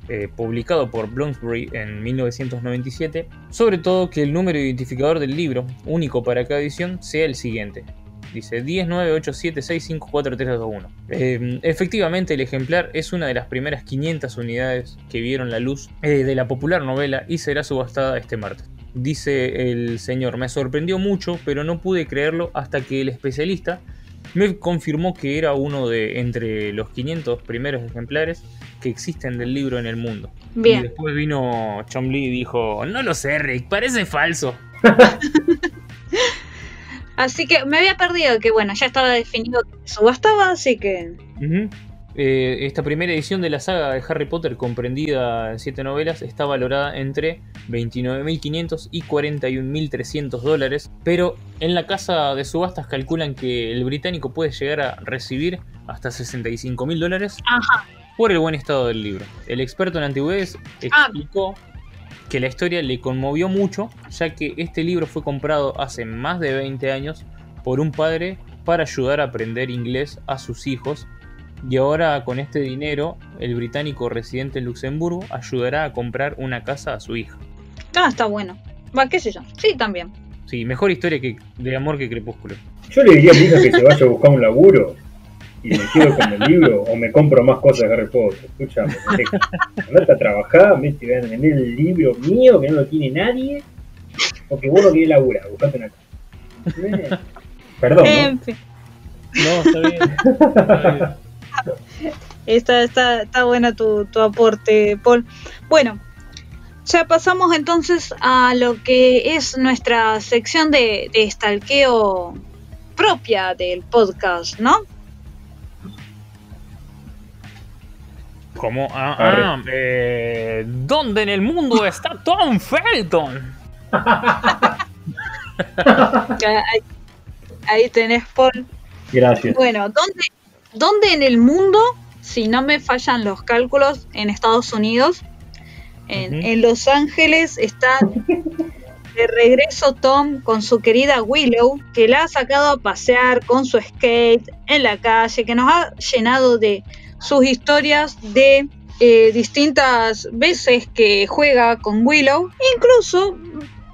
S3: eh, publicado por Bloomsbury en 1997, sobre todo que el número identificador del libro, único para cada edición, sea el siguiente. Dice 10987654321. Eh, efectivamente, el ejemplar es una de las primeras 500 unidades que vieron la luz eh, de la popular novela y será subastada este martes. Dice el señor, me sorprendió mucho, pero no pude creerlo hasta que el especialista me confirmó que era uno de entre los 500 primeros ejemplares que existen del libro en el mundo. Y
S2: Bien.
S3: después vino Chomley y dijo, no lo sé, Rick, parece falso.
S2: Así que me había perdido que, bueno, ya estaba definido que subastaba, así que.
S3: Eh, esta primera edición de la saga de Harry Potter, comprendida en 7 novelas, está valorada entre 29.500 y 41.300 dólares, pero en la casa de subastas calculan que el británico puede llegar a recibir hasta 65.000 dólares
S2: Ajá.
S3: por el buen estado del libro. El experto en antigüedades
S2: Ah.
S3: Que la historia le conmovió mucho, ya que este libro fue comprado hace más de 20 años por un padre para ayudar a aprender inglés a sus hijos. Y ahora con este dinero, el británico residente en Luxemburgo ayudará a comprar una casa a su hija.
S2: Ah, está bueno. Va, qué sé yo. Sí, también.
S3: Sí, mejor historia que de amor que Crepúsculo.
S4: Yo le diría a mi hija que se vaya a buscar un laburo y me quedo con el libro o me compro más cosas de Harry Potter. Escúchame, andate a trabajar, me te van a vender el libro mío que no lo tiene nadie o que vos no querés laburar, buscate una casa. Eh, Perdón, ¿no?
S2: En fin.
S3: No, está bien. Está bien.
S2: Está, está, está buena tu, tu aporte, Paul. Bueno, ya pasamos entonces a lo que es nuestra sección de, de stalkeo propia del podcast, ¿no?
S3: ¿Cómo? Ah, ah, eh, ¿Dónde en el mundo está Tom Felton?
S2: Ahí, ahí tenés, Paul.
S4: Gracias.
S2: Bueno, ¿dónde, ¿dónde en el mundo, si no me fallan los cálculos, en Estados Unidos, en Los Ángeles, está de regreso Tom con su querida Willow, que la ha sacado a pasear con su skate en la calle, que nos ha llenado de sus historias de eh, distintas veces que juega con Willow, incluso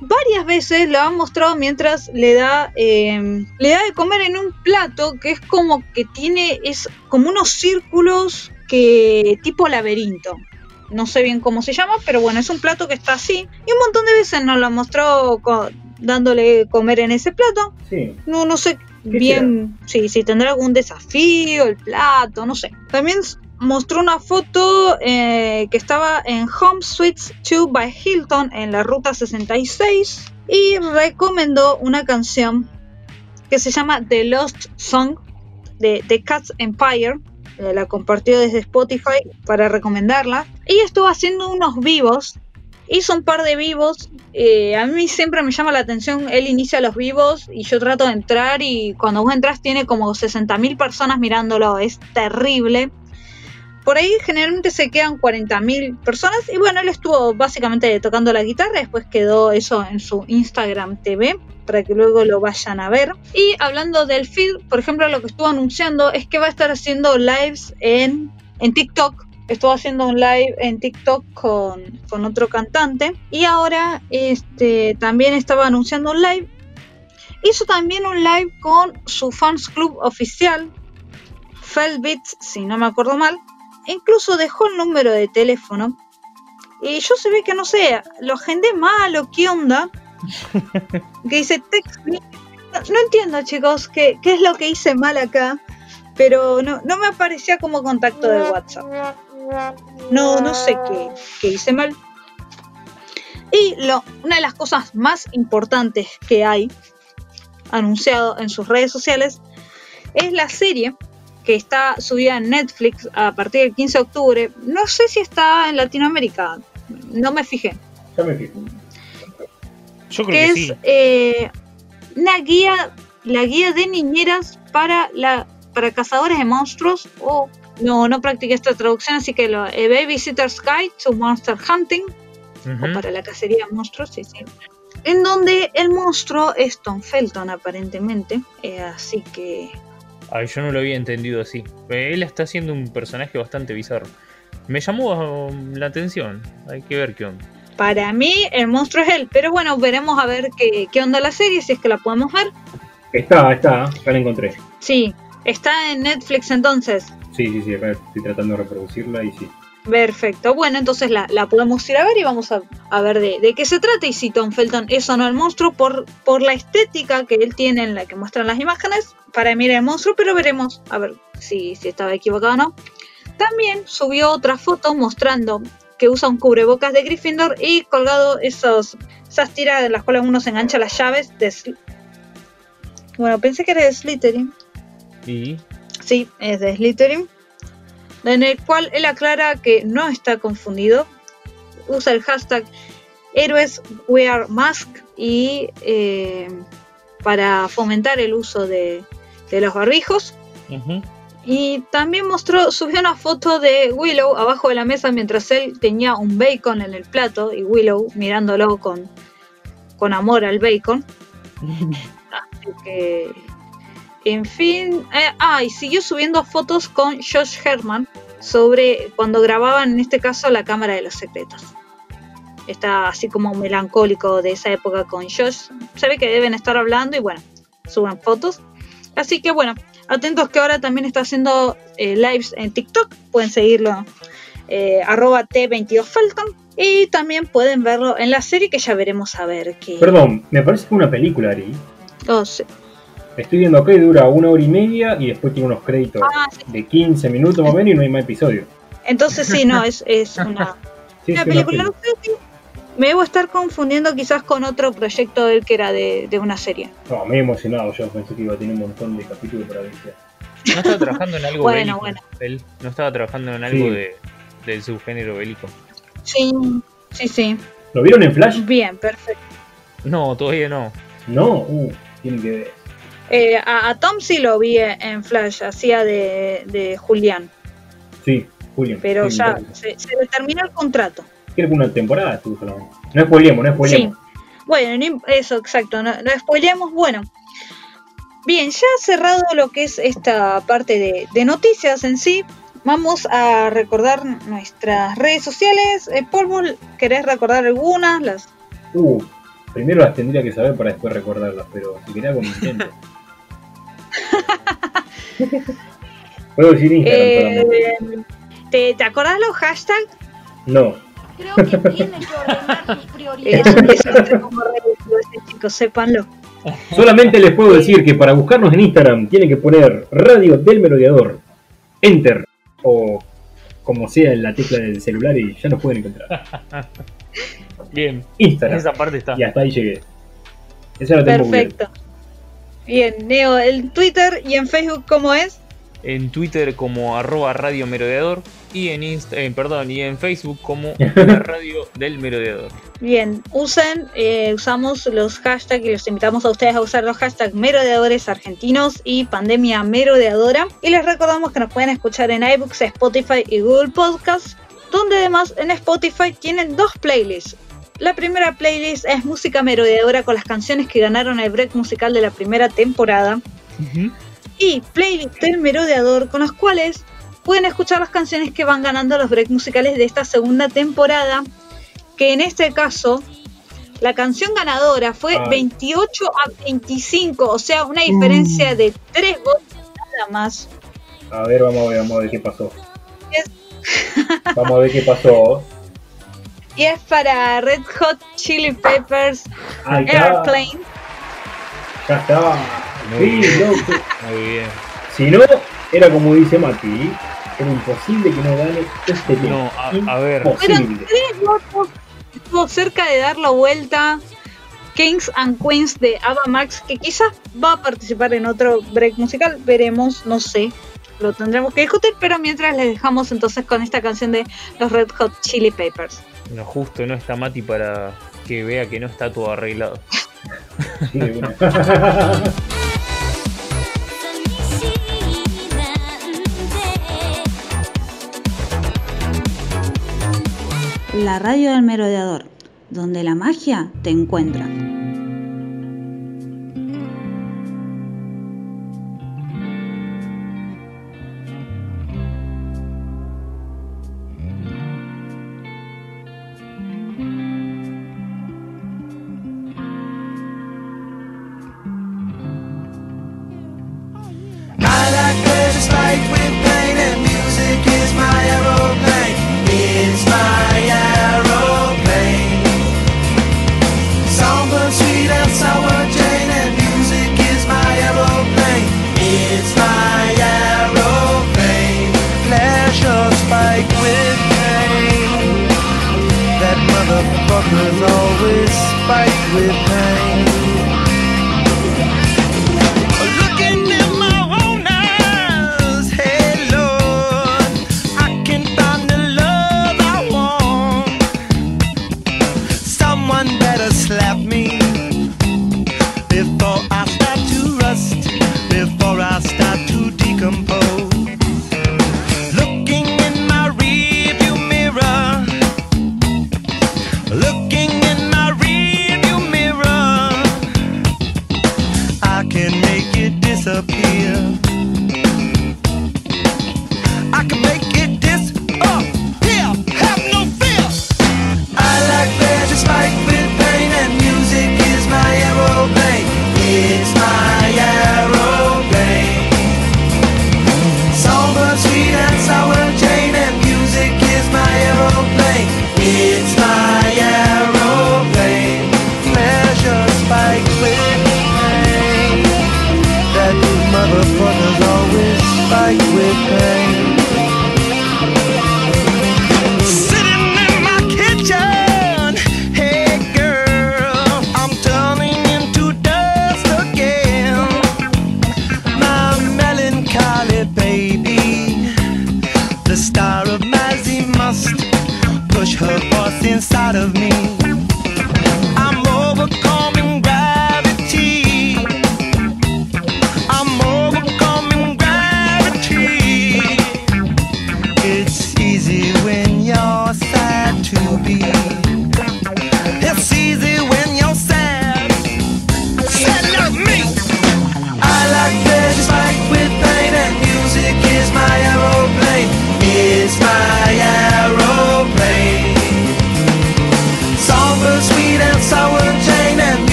S2: varias veces lo han mostrado mientras le da eh, le da de comer en un plato que es como que tiene es como unos círculos que tipo laberinto. No sé bien cómo se llama pero bueno es un plato que está así. Y un montón de veces nos lo ha mostrado dándole comer en ese plato.
S4: Sí,
S2: no, no sé
S4: ¿Qué
S2: bien si, si tendrá algún desafío el plato, no sé. También mostró una foto eh, que estaba en Home Suites 2 by Hilton en la ruta 66 y recomendó una canción que se llama The Lost Song de The Cats Empire. Eh, La compartió desde Spotify para recomendarla. Ella estuvo haciendo unos vivos hizo un par de vivos. eh, a mí siempre me llama la atención, él inicia los vivos y yo trato de entrar y cuando vos entras tiene como 60.000 personas mirándolo, es terrible. Por ahí generalmente se quedan 40.000 personas y bueno, él estuvo básicamente tocando la guitarra, después quedó eso en su Instagram TV para que luego lo vayan a ver. Y hablando del feed, por ejemplo, lo que estuvo anunciando es que va a estar haciendo lives en, en TikTok. Estuvo haciendo un live en TikTok con, con otro cantante. Y ahora este, también estaba anunciando un live. Hizo también un live con su fans club oficial, Felbits, si no me acuerdo mal. E incluso dejó el número de teléfono. Y yo se ve que no sé, lo agendé mal o qué onda. que dice text me. No, no entiendo, chicos, qué, qué es lo que hice mal acá. Pero no, no me aparecía como contacto de WhatsApp. No, no sé qué, qué hice mal. Y lo, una de las cosas más importantes que hay anunciado en sus redes sociales es la serie que está subida en Netflix a partir del 15 de octubre. No sé si está en Latinoamérica, no me fijé.
S4: Ya me fijo.
S3: Yo creo
S2: Que
S3: que
S2: es
S3: sí.
S2: eh, una guía, la guía de niñeras para la para cazadores de monstruos o no, no practiqué esta traducción, así que lo eh, Babysitter's Guide to Monster Hunting o para la cacería de monstruos, sí, sí. En donde el monstruo es Tom Felton, aparentemente. eh, así que.
S3: Ay, yo no lo había entendido así. Él está haciendo un personaje bastante bizarro. Me llamó um, la atención. Hay que ver qué onda.
S2: Para mí, el monstruo es él. Pero bueno, veremos a ver qué, qué onda la serie, si es que la podemos ver.
S4: Está, está, ya la encontré.
S2: Sí, está en Netflix entonces.
S4: Sí, sí, sí, acá estoy tratando de reproducirla y sí.
S2: Perfecto. Bueno, entonces la, la podemos ir a ver y vamos a, a ver de, de qué se trata y si Tom Felton es o no el monstruo por, por la estética que él tiene en la que muestran las imágenes. Para mí era el monstruo, pero veremos a ver si, si estaba equivocado o no. También subió otra foto mostrando que usa un cubrebocas de Gryffindor y colgado esos, esas tiras de las cuales uno se engancha las llaves de... Sly- Bueno, pensé que era de Slytherin.
S3: Y
S2: Sí, es de Slytherin. En el cual él aclara que no está confundido. Usa el hashtag héroes wear mask y eh, para fomentar el uso de, de los barbijos. Y también mostró, subió una foto de Willow abajo de la mesa mientras él tenía un bacon en el plato y Willow mirándolo con, con amor al bacon. Así que, en fin, eh, ah, y siguió subiendo fotos con Josh Herman sobre cuando grababan, en este caso, la Cámara de los Secretos. Está así como melancólico de esa época con Josh. Se ve que deben estar hablando y bueno, suben fotos. Así que bueno, atentos que ahora también está haciendo eh, lives en TikTok. Pueden seguirlo eh, arroba T22Falcon. Y también pueden verlo en la serie que ya veremos a ver qué.
S4: Perdón, me parece que una película, Ari.
S2: Oh, sí.
S4: Estoy viendo acá y dura una hora y media y después tiene unos créditos
S2: Ah, sí.
S4: de 15 minutos más o menos y no hay más episodio.
S2: Entonces sí, no, es, es una,
S4: Sí,
S2: una
S4: sí,
S2: película.
S4: una
S2: No sé si- me debo estar confundiendo quizás con otro proyecto de él que era de, de una serie.
S4: No, me he emocionado, yo pensé que iba a tener un montón de capítulos para ver.
S3: no estaba trabajando en algo
S2: Bueno,
S3: bélico.
S2: bueno.
S3: Él no estaba trabajando en algo
S4: Sí.
S3: de, del subgénero bélico.
S2: Sí, sí, sí.
S4: ¿Lo vieron en Flash?
S2: Bien, perfecto.
S3: No, todavía no.
S4: No, uh, tienen que ver.
S2: Eh, a, a Tom sí lo vi en Flash, hacía de, de Julián,
S4: Sí, Julián.
S2: pero
S4: sí,
S2: ya se, se le terminó el contrato.
S4: Creo que una temporada estuvo solamente. No spoilemos, no spoilemos.
S2: Bueno, ni- eso, exacto, no, no spoileamos. Bueno, bien, ya cerrado lo que es esta parte de, de noticias en sí, vamos a recordar nuestras redes sociales. Eh, Polvo, ¿querés recordar algunas? Las
S4: Uh, primero las tendría que saber para después recordarlas, pero si quería con intento. Puedo decir Instagram solamente.
S2: Eh, ¿te, ¿Te acordás los hashtags?
S4: No,
S1: Creo que tiene que ordenar
S2: Es
S1: prioridades.
S2: un desastre como ese, chicos, sépanlo.
S4: solamente les puedo decir que para buscarnos en Instagram tienen que poner Radio del Merodeador, Enter o como sea en la tecla del celular y ya nos pueden encontrar.
S3: Bien,
S4: Instagram.
S3: esa parte está.
S4: Y hasta ahí llegué. Esa la tengo.
S2: Perfecto. Bien, Neo, en Twitter y en Facebook, ¿cómo es?
S3: en Twitter como arroba Radio Merodeador y en Insta, eh, perdón, y en Facebook como la Radio del Merodeador.
S2: Bien, usen, eh, usamos los hashtags y los invitamos a ustedes a usar los hashtags merodeadores argentinos y pandemia merodeadora. Y les recordamos que nos pueden escuchar en iBooks, Spotify y Google Podcasts, donde además en Spotify tienen dos playlists. La primera playlist es música merodeadora con las canciones que ganaron el break musical de la primera temporada. Y playlist del merodeador con las cuales pueden escuchar las canciones que van ganando los breaks musicales de esta segunda temporada. Que en este caso, la canción ganadora fue
S4: Ay.
S2: 28 a 25, o sea, una diferencia de 3 votos nada más.
S4: A ver, vamos a ver, vamos a ver qué pasó. Vamos a ver qué pasó.
S2: Y es para Red Hot Chili Peppers
S4: Ahí está.
S2: Airplane.
S4: Ya está.
S3: Muy
S4: Sí,
S3: bien. Muy bien.
S4: Si no, era como dice Mati, era imposible que no gane este tema.
S3: No, a- a ver.
S4: Imposible.
S2: tres. Estuvo cerca de dar la vuelta. Kings and Queens de Ava Max, que quizás va a participar en otro break musical, veremos, no sé. Lo tendremos que discutir, pero mientras les dejamos entonces con esta canción de los Red Hot Chili Peppers.
S3: No, justo no está Mati para que vea que no está todo arreglado.
S4: Sí.
S5: La radio del merodeador, donde la magia te encuentra.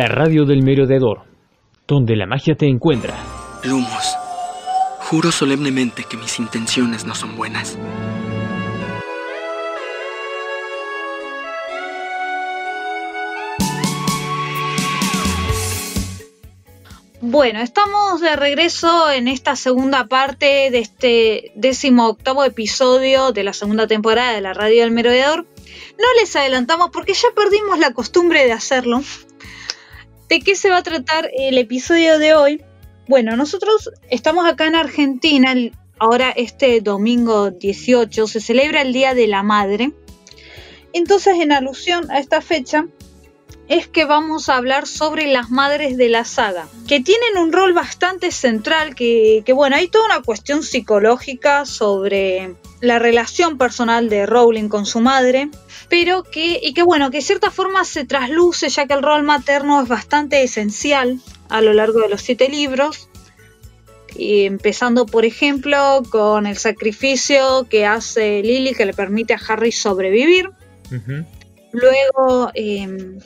S3: La radio del merodeador, donde la magia te encuentra.
S6: Lumos, juro solemnemente que mis intenciones no son buenas.
S2: Bueno, estamos de regreso en esta segunda parte de este décimo octavo episodio de la segunda temporada de la Radio del Merodeador. No les adelantamos porque ya perdimos la costumbre de hacerlo. ¿De qué se va a tratar el episodio de hoy? Bueno, nosotros estamos acá en Argentina. Ahora este domingo 18 se celebra el Día de la Madre. Entonces, en alusión a esta fecha, es que vamos a hablar sobre las madres de la saga, que tienen un rol bastante central, que, bueno, hay toda una cuestión psicológica sobre la relación personal de Rowling con su madre, pero que, y que bueno, que de cierta forma se trasluce, ya que el rol materno es bastante esencial a lo largo de los siete libros, y empezando por ejemplo con el sacrificio que hace Lily que le permite a Harry sobrevivir. Uh -huh. Luego eh,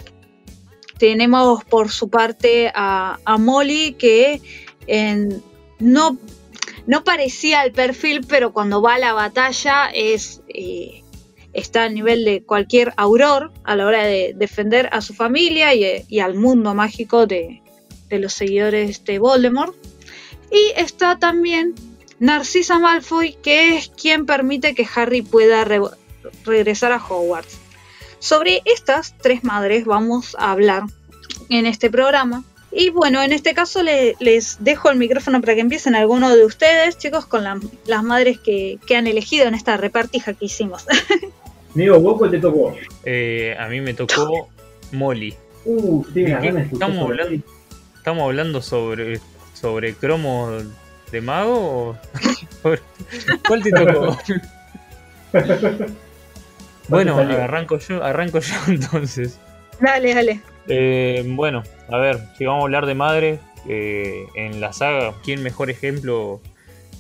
S2: tenemos por su parte a, a Molly que en, no, no parecía el perfil, pero cuando va a la batalla es, eh, está al nivel de cualquier auror a la hora de defender a su familia y, al mundo mágico de, de, los seguidores de Voldemort. Y está también Narcisa Malfoy, que es quien permite que Harry pueda re regresar a Hogwarts. Sobre estas tres madres vamos a hablar en este programa. Y bueno, en este caso le, les dejo el micrófono para que empiecen alguno de ustedes, chicos, con la, las madres que, que, han elegido en esta repartija que hicimos.
S4: Digo, ¿vos cuál te tocó?
S3: Eh, a mí me tocó Molly.
S4: Uh, sí,
S3: estamos, hablando, ¿Estamos hablando sobre, sobre cromo de mago? O... ¿Cuál te tocó? bueno, arranco yo, arranco yo entonces.
S2: Dale, dale.
S3: Eh, bueno, a ver, si vamos a hablar de madre, eh, en la saga, ¿quién mejor ejemplo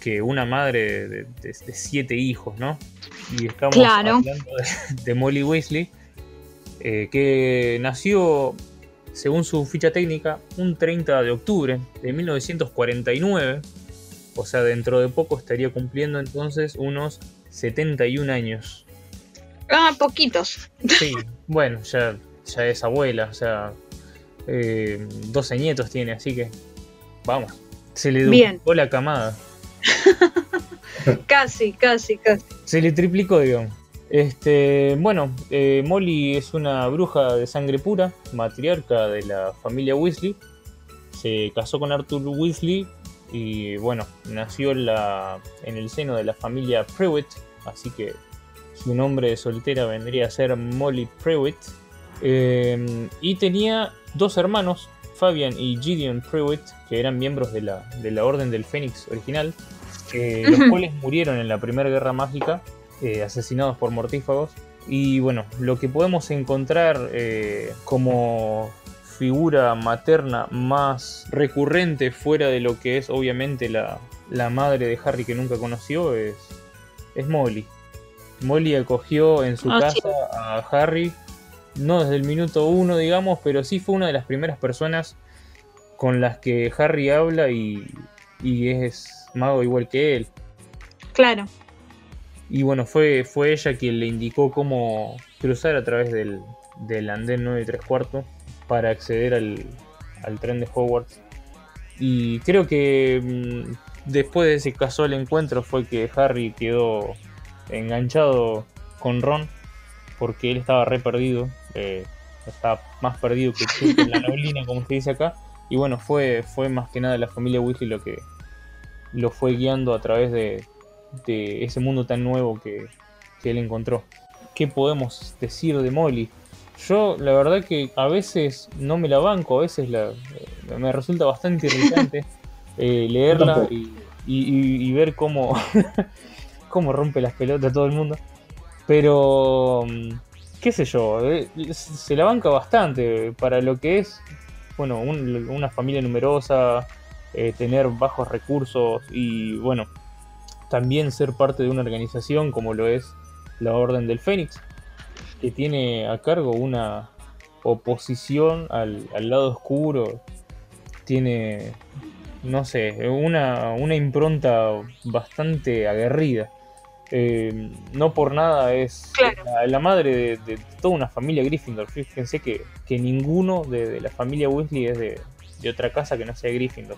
S3: que una madre de, de, de siete hijos, no? Y estamos
S2: claro.
S3: hablando de, de, Molly Weasley, eh, que nació, según su ficha técnica, un 30 de octubre de 1949. O sea, dentro de poco estaría cumpliendo entonces unos 71 años.
S2: Ah, poquitos.
S3: Sí, bueno, ya ya es abuela, o sea, eh, 12 nietos tiene, así que vamos, se le duplicó la camada.
S2: casi, casi, casi.
S3: Se le triplicó, digamos. Este, bueno, eh, Molly es una bruja de sangre pura, matriarca de la familia Weasley. Se casó con Arthur Weasley y bueno, nació en, la, en el seno de la familia Prewitt, así que su nombre de soltera vendría a ser Molly Prewitt. Eh, y tenía dos hermanos, Fabian y Gideon Prewitt, que eran miembros de la, de la Orden del Fénix original, eh, los cuales murieron en la Primera Guerra Mágica, eh, asesinados por mortífagos. Y bueno, lo que podemos encontrar como figura materna más recurrente fuera de lo que es obviamente la, la madre de Harry que nunca conoció es, es Molly. Molly acogió en su
S2: Ah,
S3: casa
S2: sí.
S3: a Harry no desde el minuto uno, digamos, pero sí fue una de las primeras personas con las que Harry habla y, y es mago igual que él.
S2: Claro.
S3: Y bueno, fue, fue ella quien le indicó cómo cruzar a través del, del andén 9 y 3 cuartos para acceder al, al tren de Hogwarts. Y creo que mm, después de ese casual encuentro fue que Harry quedó enganchado con Ron porque él estaba re perdido. Eh, estaba más perdido que Chuck en la neblina, como se dice acá. Y bueno, fue, fue más que nada la familia Weasley lo que lo fue guiando a través de, de ese mundo tan nuevo que, que él encontró. ¿Qué podemos decir de Molly? Yo la verdad que a veces no me la banco, a veces la, eh, me resulta bastante irritante eh, leerla y, y- y ver cómo, cómo rompe las pelotas todo el mundo. Pero, mm, qué sé yo, eh, se la banca bastante para lo que es, bueno, un- una familia numerosa, eh, tener bajos recursos y, bueno, también ser parte de una organización como lo es la Orden del Fénix, que tiene a cargo una, oposición al, lado oscuro. Tiene, no sé, una impronta bastante aguerrida. Eh, no por nada es
S2: Claro.
S3: la, la madre de, de toda una familia Gryffindor. Fíjense que, que ninguno de, de la familia Weasley es de, de otra casa que no sea Gryffindor.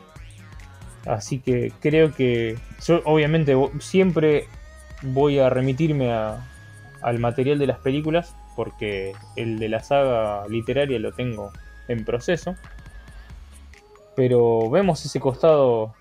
S3: Así que creo que yo obviamente siempre voy a remitirme a- al material de las películas porque el de la saga literaria lo tengo en proceso. Pero vemos ese costado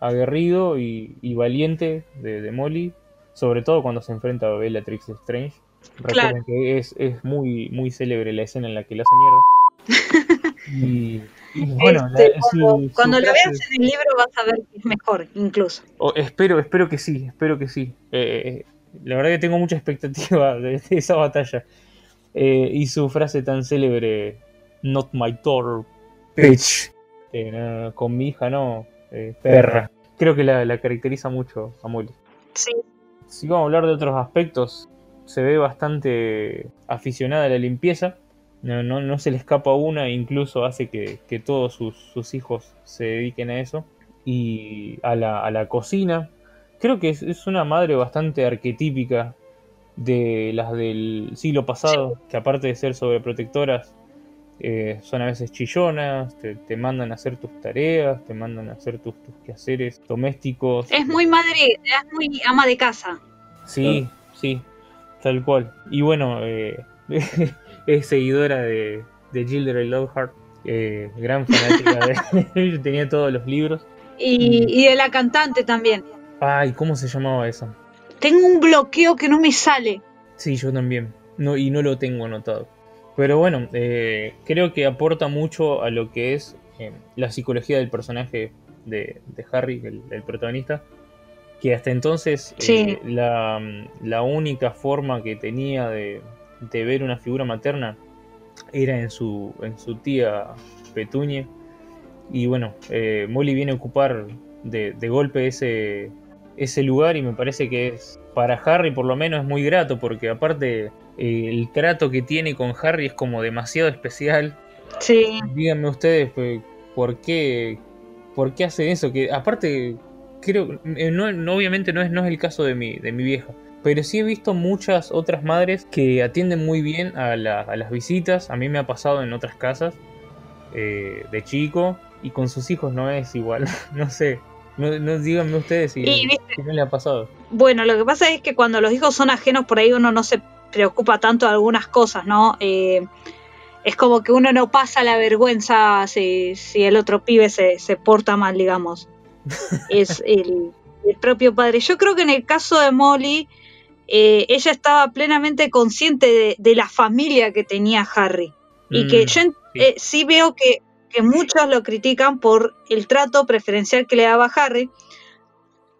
S3: aguerrido y, y valiente de, de Molly, sobre todo cuando se enfrenta a Bellatrix Strange. Recuerden
S2: Claro.
S3: que es, es muy, muy célebre la escena en la que la hace mierda. Y, y bueno,
S2: Este,
S3: la- su-
S2: cuando
S3: su
S2: cuando lo veas en el libro vas a ver que es mejor, incluso.
S3: Oh, espero, espero que sí, espero que sí. Eh, la verdad que tengo mucha expectativa de, de esa batalla. Eh, y su frase tan célebre, Not my daughter, bitch. Eh, no, con mi hija no, eh, perra. Creo que la, la caracteriza mucho a Molly.
S2: Sí,
S3: Si vamos a hablar de otros aspectos, se ve bastante aficionada a la limpieza. No, no, no se le escapa una, incluso hace que, que todos sus, sus hijos se dediquen a eso. Y a la, a la cocina. Creo que es, es una madre bastante arquetípica de las del siglo pasado, que aparte de ser sobreprotectoras, eh, son a veces chillonas, te, te mandan a hacer tus tareas, te mandan a hacer tus, tus quehaceres domésticos.
S2: es muy madre, es muy ama de casa.
S3: Sí, sí, tal cual. Y bueno, eh, es seguidora de, de Gilderoy Lockhart, eh, gran fanática de Yo tenía todos los libros.
S2: Y, y de la cantante también.
S3: Ay, ¿cómo se llamaba eso?
S2: Tengo un bloqueo que no me sale.
S3: Sí, yo también. No, y no lo tengo anotado. Pero bueno, eh, creo que aporta mucho a lo que es eh, la psicología del personaje de, de Harry, el, el protagonista. Que hasta entonces eh,
S2: Sí.
S3: la, la única forma que tenía de, de ver una figura materna era en su, en su tía Petunia. Y bueno, eh, Molly viene a ocupar de, de golpe ese, ese lugar y me parece que es para Harry por lo menos es muy grato porque aparte eh, el trato que tiene con Harry es como demasiado especial.
S2: Sí,
S3: Díganme ustedes pues, por qué por qué hacen eso que aparte creo eh, no, no- obviamente no es no es el caso de mi de mi vieja pero sí he visto muchas otras madres que atienden muy bien a, la- a las visitas. A mí me ha pasado en otras casas eh, de chico y con sus hijos no es igual. No sé no, no díganme ustedes si, si no le ha pasado.
S2: Bueno, lo que pasa es que cuando los hijos son ajenos, por ahí uno no se preocupa tanto algunas cosas, ¿no? Eh, es como que uno no pasa la vergüenza si, si el otro pibe se, se porta mal, digamos. Es el, el propio padre. Yo creo que en el caso de Molly, eh, ella estaba plenamente consciente de, de la familia que tenía Harry. Y que
S3: Mm,
S2: yo eh, sí veo que, que muchos lo critican por el trato preferencial que le daba a Harry,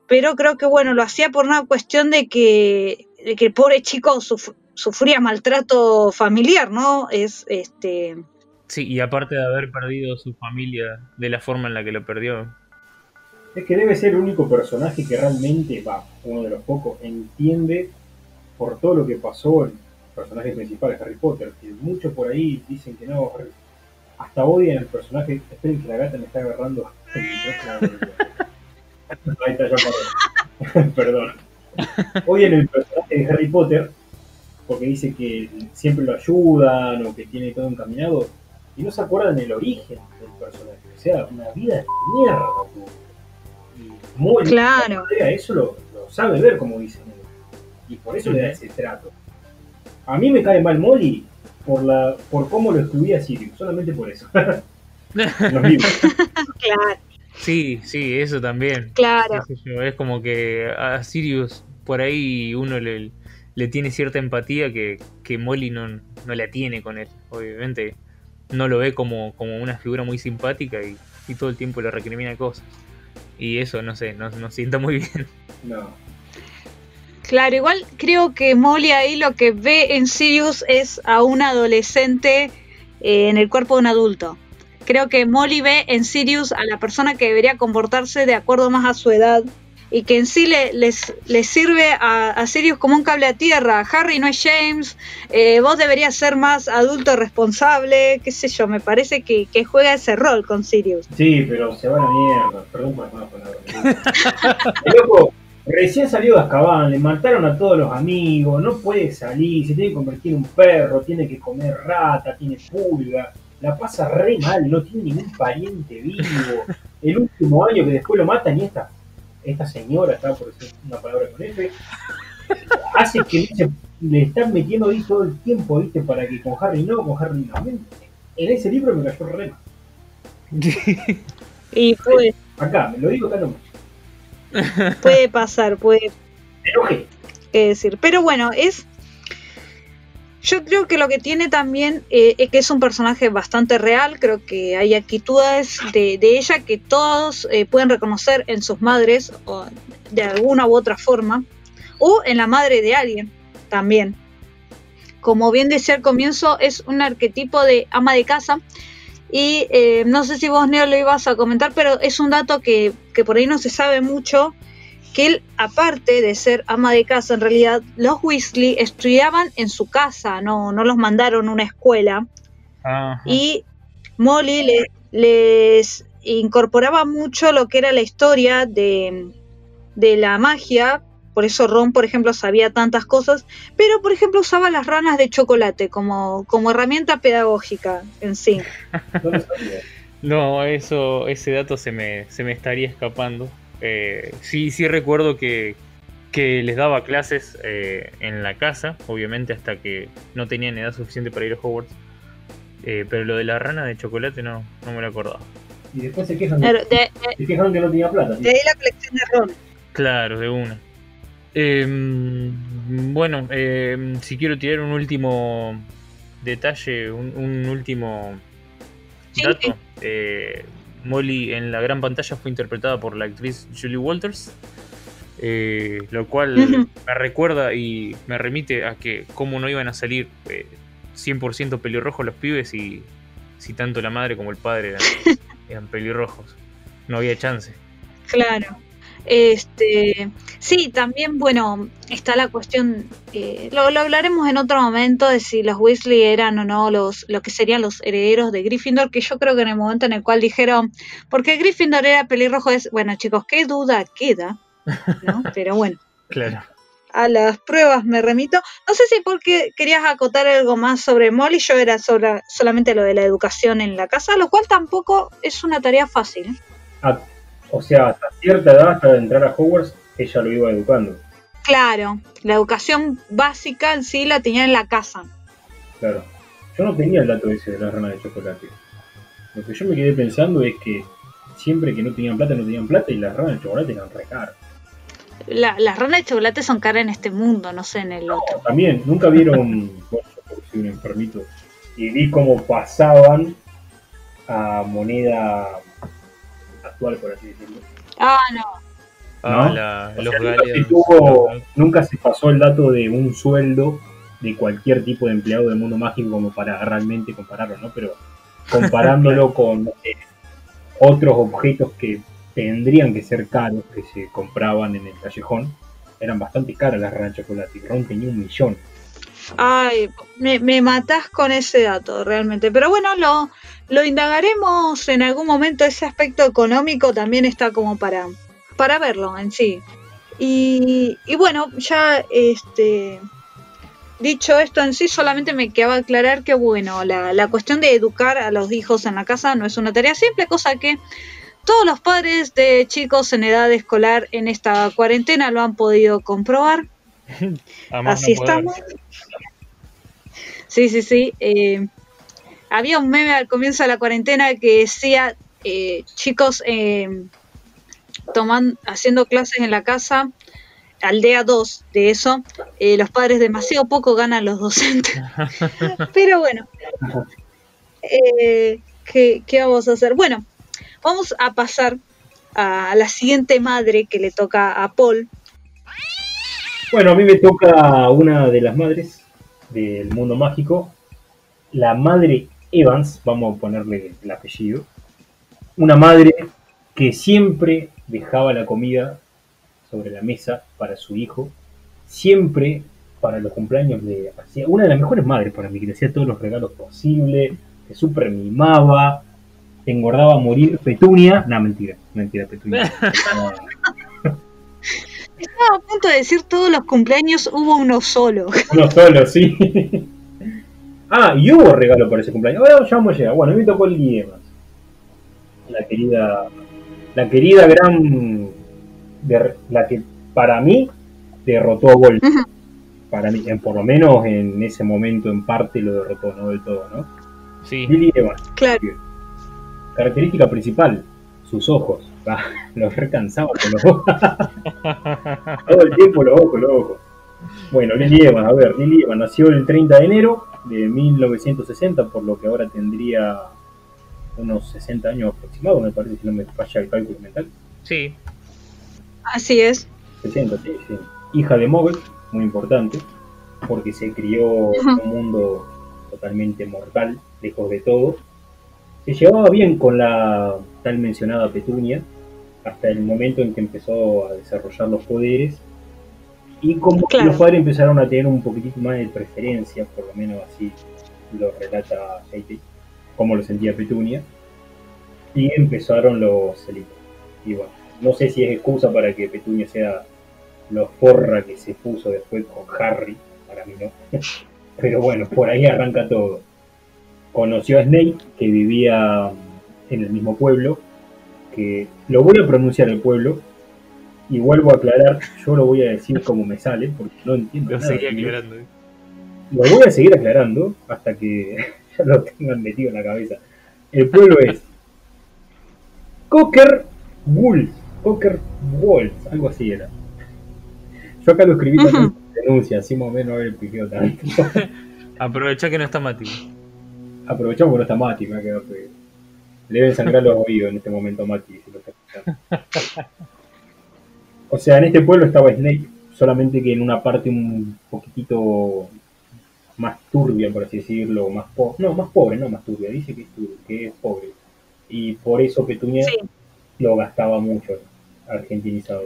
S2: pero creo que bueno, lo hacía por una cuestión de que, de que el pobre chico suf- sufría maltrato familiar, ¿no? Es este
S3: Sí, y aparte de haber perdido su familia de la forma en la que lo perdió.
S4: Es que debe ser el único personaje que realmente, va, uno de los pocos, entiende por todo lo que pasó el personaje principal de Harry Potter. Que muchos por ahí dicen que no, hasta odian al personaje. Esperen que la gata me está agarrando el micrófono. Ahí está, ya paró. Perdón. Odian el personaje de Harry Potter porque dice que siempre lo ayudan o que tiene todo encaminado y no se acuerdan del origen del personaje. O sea, una vida de mierda. Y muy
S2: Claro.
S4: eso lo, lo sabe ver, como dicen ellos. Y por eso le da ese trato. A mí me cae mal Molly por la por cómo lo escribía Sirius, solamente por eso. Los libros.
S2: claro,
S3: Sí, sí, eso también.
S2: claro.
S3: Qué sé yo, Es como que a Sirius por ahí uno le, le tiene cierta empatía que, que Molly no, no la tiene con él. Obviamente no lo ve como, como una figura muy simpática y, y todo el tiempo le recrimina cosas. Y eso, no sé, no, no sienta muy bien.
S4: No.
S2: Claro, igual creo que Molly ahí lo que ve en Sirius es a un adolescente eh, en el cuerpo de un adulto. Creo que Molly ve en Sirius a la persona que debería comportarse de acuerdo más a su edad y que en sí le, les, sirve a, Sirius como un cable a tierra. Harry no es James, eh, vos deberías ser más adulto responsable, qué sé yo, me parece que, que juega ese rol con Sirius.
S4: Sí, pero se va a la mierda. Perdón por palabras. El loco recién salió de Azkaban, le mataron a todos los amigos, no puede salir, se tiene que convertir en un perro, tiene que comer rata, tiene pulga, la pasa re mal, no tiene ningún pariente vivo. El último año que después lo matan y esta, esta señora, está por decir una palabra con F, hace que se- le están metiendo ahí todo el tiempo, ¿viste? Para que con Harry no, con Harry no. En ese libro me cayó re mal.
S2: Y puede,
S4: Acá, me lo digo acá nomás.
S2: puede pasar, puede
S4: Me enojé.
S2: que decir. Pero bueno, es. Yo creo que lo que tiene también eh, es que es un personaje bastante real. Creo que hay actitudes de, ella que todos eh, pueden reconocer en sus madres, o de alguna u otra forma, o en la madre de alguien también. Como bien decía al comienzo, es un arquetipo de ama de casa. Y eh, no sé si vos, Neo, lo ibas a comentar, pero es un dato que, que por ahí no se sabe mucho que él, aparte de ser ama de casa, en realidad los Weasley estudiaban en su casa, no, no los mandaron a una escuela.
S3: Ajá.
S2: Y Molly le- les incorporaba mucho lo que era la historia de, de la magia. Por eso Ron, por ejemplo, sabía tantas cosas. Pero, por ejemplo, usaba las ranas de chocolate como, como herramienta pedagógica en sí.
S4: No,
S3: eso, ese dato se me, se me estaría escapando. Eh, sí, sí recuerdo que, que les daba clases eh, en la casa, obviamente hasta que no tenían edad suficiente para ir a Hogwarts. Eh, pero lo de la rana de chocolate no, no me lo acordaba.
S4: Y después se quejan,
S2: Claro,
S4: de,
S2: de,
S4: se quejaron que no tenía plata.
S2: de ahí la colección de Ron.
S3: Claro, de una. Em, bueno, em, si quiero tirar un último detalle, un, un último
S2: Sí.
S3: dato. Molly en la gran pantalla fue interpretada por la actriz Julie Walters, eh, lo cual me recuerda y me remite a que cómo no iban a salir eh, 100% pelirrojos los pibes y si tanto la madre como el padre eran, eran pelirrojos. No había chance.
S2: Claro. Este, sí, también, bueno, está la cuestión, eh, lo, lo hablaremos en otro momento de si los Weasley eran o no los, lo que serían los herederos de Gryffindor, que yo creo que en el momento en el cual dijeron, porque Gryffindor era pelirrojo, es, bueno chicos, qué duda queda, ¿no? Pero bueno,
S3: Claro.
S2: a las pruebas me remito. No sé si porque querías acotar algo más sobre Molly, yo era sobre, solamente lo de la educación en la casa, lo cual tampoco es una tarea fácil.
S4: A- o sea, hasta cierta edad, hasta entrar a Hogwarts, ella lo iba educando.
S2: Claro, la educación básica en sí la tenía en la casa.
S4: Claro. Yo no tenía el dato ese de la rana de chocolate. Lo que yo me quedé pensando es que siempre que no tenían plata, no tenían plata y las ranas de chocolate eran re caras.
S2: La- las ranas de chocolate son caras en este mundo, no sé en el otro.
S4: También, nunca vieron, bueno, yo un enfermito, y vi cómo pasaban a moneda actual, por así decirlo.
S2: Ah, no.
S3: Ah,
S4: ¿No?
S3: la-
S4: O
S3: los
S4: sea, nunca, se tuvo- nunca se pasó el dato de un sueldo de cualquier tipo de empleado del mundo mágico como para realmente compararlo, ¿no? Pero comparándolo con otros objetos que tendrían que ser caros, que se compraban en el callejón, eran bastante caras las ranas de chocolate. y Ron tenía un millón.
S2: Ay, me, me matás con ese dato realmente. Pero bueno, lo, lo indagaremos en algún momento. Ese aspecto económico también está como para, para verlo en sí. Y, y bueno, ya este dicho esto en sí, solamente me quedaba aclarar que bueno, la, la cuestión de educar a los hijos en la casa no es una tarea simple, cosa que todos los padres de chicos en edad escolar en esta cuarentena lo han podido comprobar. Así
S3: no
S2: estamos. Sí, sí, sí. eh, había un meme al comienzo de la cuarentena que decía, eh, chicos, eh, toman, haciendo clases en la casa, aldea 2 de eso, eh, los padres demasiado poco ganan los docentes. Pero bueno, ¿qué, qué vamos a hacer? Bueno, vamos a pasar a la siguiente madre que le toca a Paul.
S4: Bueno, a mí me toca una de las madres del mundo mágico, la madre Evans, vamos a ponerle el apellido. Una madre que siempre dejaba la comida sobre la mesa para su hijo. Siempre para los cumpleaños le hacía una de las mejores madres para mí, que le hacía todos los regalos posibles, que súper mimaba, engordaba a morir. Petunia, no, mentira, mentira, Petunia. No,
S2: Estaba a punto de decir todos los cumpleaños hubo uno solo.
S4: uno solo, sí. Ah, y hubo regalo para ese cumpleaños. Ahora ya vamos a llegar. Bueno, a mí me tocó el Diemas. La querida, la querida gran, la que para mí derrotó a.
S2: Ujú.
S4: Para mí, en- por lo menos en ese momento en parte lo derrotó, no del todo, ¿no?
S3: Sí.
S4: Lily Evans.
S2: Claro.
S4: Característica principal, sus ojos. Los recansaba con los ojos. Todo el tiempo los ojos, los ojos. Bueno, Lily Evans, a ver, Lily Evans nació el 30 de enero de 1960, por lo que ahora tendría unos 60 años aproximados, me parece, si no me falla el cálculo mental.
S3: Sí.
S2: Así es.
S4: 60, sí, sí. Hija de Mogul, muy importante, porque se crió en un mundo totalmente mortal, lejos de todo. Se llevaba bien con la tal mencionada Petunia, hasta el momento en que empezó a desarrollar los poderes. Y como
S2: Claro.
S4: los padres empezaron a tener un poquitito más de preferencia, por lo menos así lo relata Heidi, como lo sentía Petunia. Y empezaron los celitos. Y bueno, no sé si es excusa para que Petunia sea lo forra que se puso después con Harry, para mí no. Pero bueno, por ahí arranca todo. Conoció a Snape, que vivía en el mismo pueblo, que lo voy a pronunciar el pueblo, y vuelvo a aclarar, yo lo voy a decir como me sale, porque no entiendo
S3: Lo
S4: nada inglés.
S3: aclarando. ¿eh?
S4: Lo voy a seguir aclarando hasta que ya lo tengan metido en la cabeza. El pueblo es Cocker Wolf, Cocker Wolf, algo así era. Yo acá lo escribí también con denuncia, así más o menos haber piqueo tanto.
S3: Aprovecha que no está Mati.
S4: Aprovechamos por esta Mati, me ha quedado feo. Le deben sangrar los oídos en este momento a Mati, si lo está escuchando. O sea, en este pueblo estaba Snape, solamente que en una parte un poquitito más turbia, por así decirlo, más pobre. No, más pobre, no más turbia, dice que es, turbia, que es pobre. Y por eso Petunia
S2: Sí.
S4: lo gastaba mucho, argentinizado.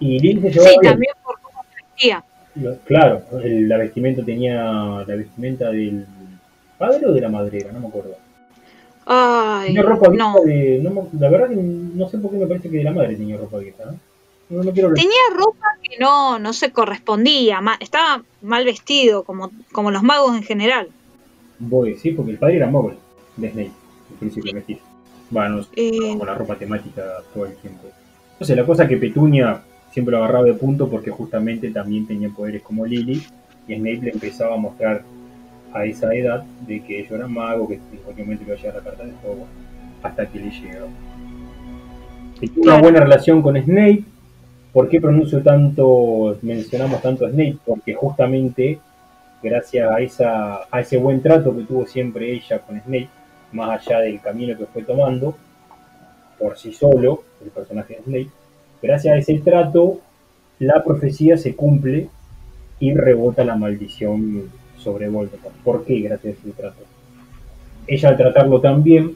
S4: Y Lily se llevaba
S2: Sí,
S4: bien.
S2: también por cómo vestía.
S4: Claro, el- la vestimenta tenía la vestimenta del padre o de la madrera, no me acuerdo.
S2: Ay,
S4: Tenía ropa vieja
S2: no.
S4: de. no la verdad que no sé por qué me parece que de la madre tenía ropa vieja. ¿no? No, no quiero
S2: Tenía ropa que no, no se correspondía, ma- estaba mal vestido, como, como los magos en general.
S4: Voy, sí, porque el padre era Mogul de Snape, el príncipe mestizo. Bueno,
S2: Eh,
S4: con la ropa temática todo el tiempo. No sé, la cosa es que Petunia siempre lo agarraba de punto porque justamente también tenía poderes como Lily y Snape le empezaba a mostrar a esa edad de que yo era mago, que en cualquier momento iba a llegar la carta de fuego, hasta que le llegó. Tenía una
S2: Claro.
S4: buena relación con Snape. ¿Por qué pronuncio tanto, mencionamos tanto a Snape? Porque justamente gracias a, esa, a ese buen trato que tuvo siempre ella con Snape, más allá del camino que fue tomando, por sí solo, el personaje de Snape, gracias a ese trato, la profecía se cumple y rebota la maldición sobre Voldemort. ¿Por qué gracias a ese trato? Ella al tratarlo tan bien,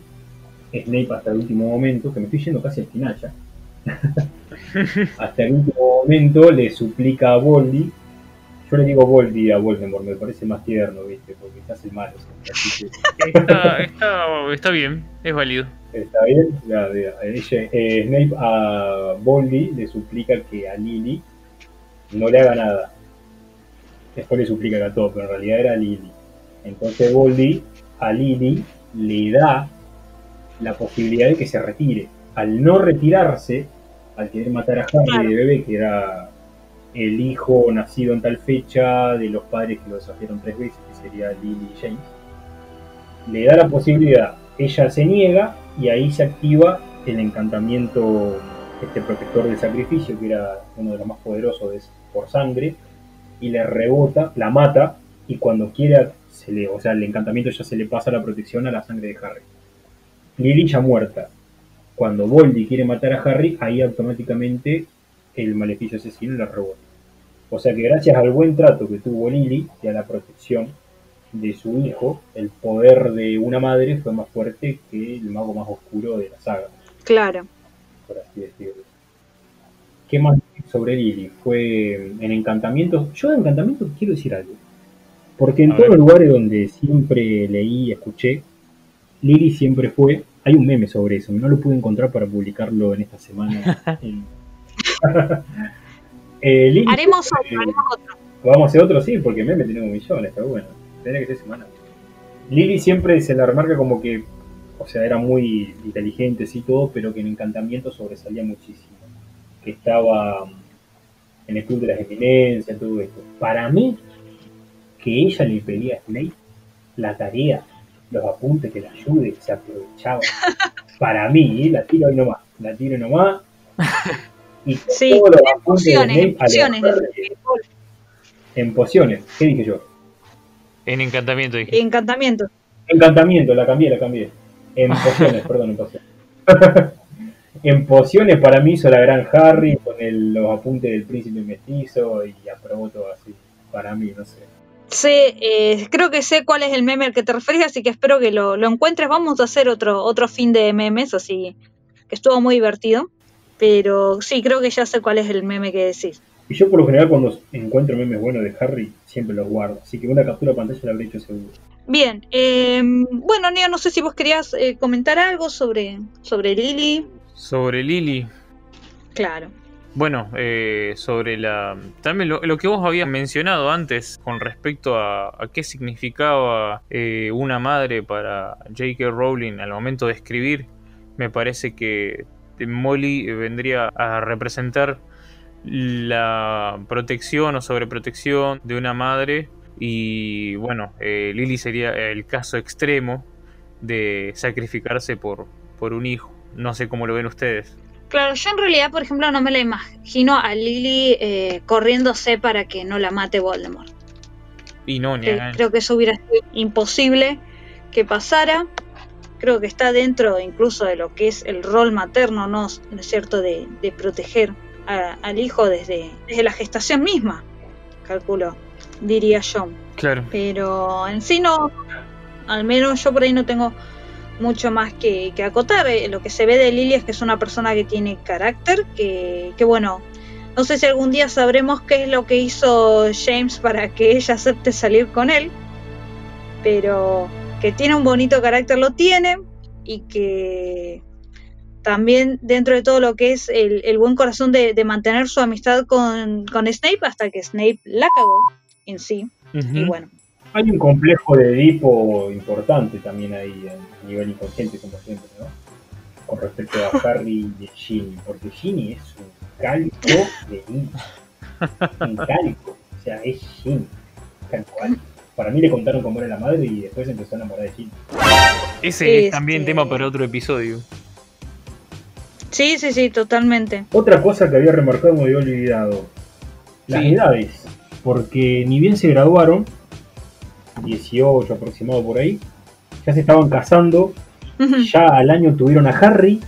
S4: Snape hasta el último momento, que me estoy yendo casi al final ya, hasta el último momento le suplica a Voldy, yo le digo Voldy a Voldemort, me parece más tierno, ¿viste? Porque se hace malo.
S3: Está, está, está bien, es válido.
S4: Está bien, la de- ella- eh, Snape a Voldy le suplica que a Lily no le haga nada. Después le suplica que a todo, pero en realidad era Lily. Entonces Voldy a Lily le da la posibilidad de que se retire. Al no retirarse, al querer matar a Harry
S2: Claro.
S4: de bebé, que era el hijo nacido en tal fecha de los padres que lo desafiaron tres veces, que sería Lily y James, le da la posibilidad, ella se niega y ahí se activa el encantamiento este protector del sacrificio, que era uno de los más poderosos de- por sangre, y le rebota, la mata, y cuando quiera, se le, o sea, el encantamiento ya se le pasa la protección a la sangre de Harry. Lily ya muerta. Cuando Voldy quiere matar a Harry, ahí automáticamente el maleficio asesino la rebota. O sea que gracias al buen trato que tuvo Lily y a la protección de su hijo, el poder de una madre fue más fuerte que el mago más oscuro de la saga,
S2: claro.
S4: por así decirlo. ¿Qué más sobre Lily? Fue en Encantamientos. Yo de Encantamientos quiero decir algo. Porque en
S3: A
S4: todos
S3: ver.
S4: los lugares donde siempre leí y escuché, Lily siempre fue. Hay un meme sobre eso, no lo pude encontrar para publicarlo en esta semana. Eh, Lily
S2: Haremos otro, haremos otro.
S4: Vamos a hacer otro, sí, porque meme tenemos millones, está bueno. Tendría que ser semana. Lily siempre se la remarca como que, o sea, era muy inteligente, sí, todo, pero que en encantamiento sobresalía muchísimo. Que estaba en el club de las eminencias, todo esto. Para mí, que ella le pedía a Snape la tarea, los apuntes que le ayude, se aprovechaba. Para mí, ¿eh? la tiro ahí nomás, la tiro nomás. Y
S2: Sí,
S4: todos los
S2: en pociones, en pociones.
S4: En pociones, ¿qué dije yo?
S3: En encantamiento dije.
S2: Encantamiento.
S4: Encantamiento, la cambié, la cambié. En pociones, perdón, en pociones. En pociones para mí hizo la gran Harry con el- los apuntes del príncipe mestizo y aprobó todo así. Para mí, no sé.
S2: Sé, eh, creo que sé cuál es el meme al que te referís, así que espero que lo, lo encuentres. Vamos a hacer otro, otro fin de memes, así que estuvo muy divertido. Pero sí, creo que ya sé cuál es el meme que decís.
S4: Y yo por lo general cuando encuentro memes buenos de Harry, siempre los guardo. Así que una captura de pantalla la habré hecho seguro.
S2: Bien, eh, bueno, Neo, no sé si vos querías eh, comentar algo sobre, sobre Lily.
S3: Sobre Lily.
S2: Claro.
S3: Bueno, eh, sobre la. También lo, lo que vos habías mencionado antes con respecto a, a qué significaba eh, una madre para J.K. Rowling al momento de escribir, me parece que Molly vendría a representar la protección o sobreprotección de una madre y bueno, eh, Lily sería el caso extremo de sacrificarse por, por un hijo. No sé cómo lo ven ustedes.
S2: Claro, yo en realidad, por ejemplo, no me la imagino a Lily eh, corriéndose para que no la mate Voldemort.
S3: Y no, ni
S2: Eh, creo que eso hubiera sido imposible que pasara. Creo que está dentro incluso de lo que es el rol materno, ¿no, ¿No es cierto?, de, de proteger a- al hijo desde, desde la gestación misma, calculo, diría yo.
S3: Claro.
S2: Pero en sí no, al menos yo por ahí no tengo mucho más que, que acotar. Eh, Lo que se ve de Lily es que es una persona que tiene carácter, que, que bueno, no sé si algún día sabremos qué es lo que hizo James para que ella acepte salir con él, pero que tiene un bonito carácter lo tiene y que también dentro de todo lo que es el, el buen corazón de, de mantener su amistad con, con Snape hasta que Snape la cagó en sí. Y bueno,
S4: Hay un complejo de Edipo importante también ahí a nivel inconsciente, como siempre, ¿no? Con respecto a Harry y Ginny, porque Ginny es un calco de Ginny. Un calco. O sea, es Ginny. Tal cual. Para mí le contaron cómo era la madre y después empezó a enamorar de Ginny.
S3: Ese es también tema para otro episodio.
S2: sí, sí, sí, totalmente.
S4: Otra cosa que había remarcado me había olvidado. Las
S3: Sí.
S4: edades. Porque ni bien se graduaron, 18 aproximado por ahí, ya se estaban casando ya al año tuvieron a Harry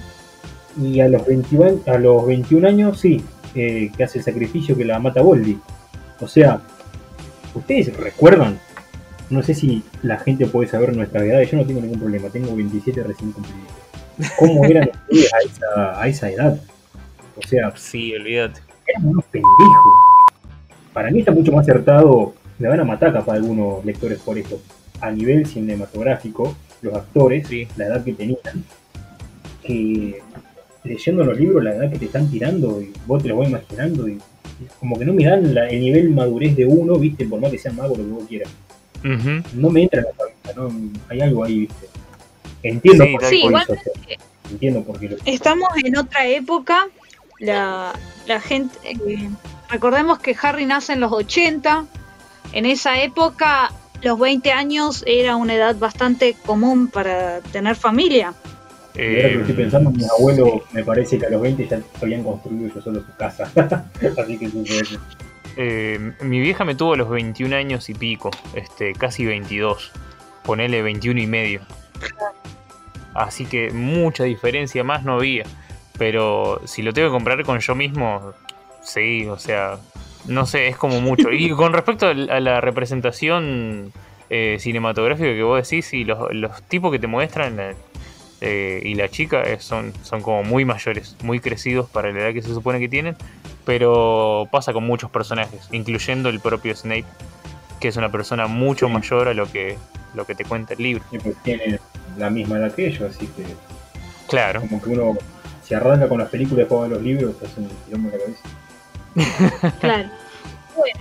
S4: y a los 21, a los 21 años sí, eh, que hace el sacrificio que la mata Voldy. O sea, ¿ustedes recuerdan? No sé si la gente puede saber nuestra edad, yo no tengo ningún problema, tengo 27 recién cumplidos. ¿Cómo eran ustedes a esa, a esa edad? O sea,
S3: Sí, olvídate.
S4: eran unos pendejos. Para mí está mucho más acertado, me van a matar capaz algunos lectores por esto. A nivel cinematográfico, los actores,
S3: Sí.
S4: la edad que tenían, que leyendo los libros, la edad que te están tirando, y vos te lo vas imaginando, y como que no me dan la- el nivel madurez de uno, viste, por más que sea mago lo que vos quieras. No me entra en la cabeza, ¿no? hay algo ahí, viste. Entiendo
S3: Sí,
S4: por
S2: Sí,
S4: lo
S2: igual-
S4: hizo, o sea, entiendo por qué lo
S2: Estamos en otra época. La, la gente. eh, recordemos que Harry nace en los 80. En esa época, los 20 años era una edad bastante común para tener familia.
S4: Y ahora que estoy
S3: Eh,
S4: pensando, mis abuelos me parece que a los 20 ya habían construido ellos solo su casa. Así que sucede.
S3: eh, mi vieja me tuvo a los 21 años y pico, este, casi 22. Ponele 21 y medio. Así que mucha diferencia más no había. Pero si lo tengo que comprar con yo mismo, sí, o sea, no sé, es como mucho. Y con respecto a la representación eh, cinematográfica que vos decís, y los, los tipos que te muestran eh, eh, y la chica eh, son, son como muy mayores, muy crecidos para la edad que se supone que tienen. Pero pasa con muchos personajes, incluyendo el propio Snape, que es una persona mucho
S4: Sí.
S3: mayor a lo que, lo que te cuenta el libro.
S4: Y pues tiene la misma edad que ellos, así que
S3: Claro.
S4: como que uno se arranca con las películas y después va a los libros, hace un en la cabeza.
S2: Claro. Bueno.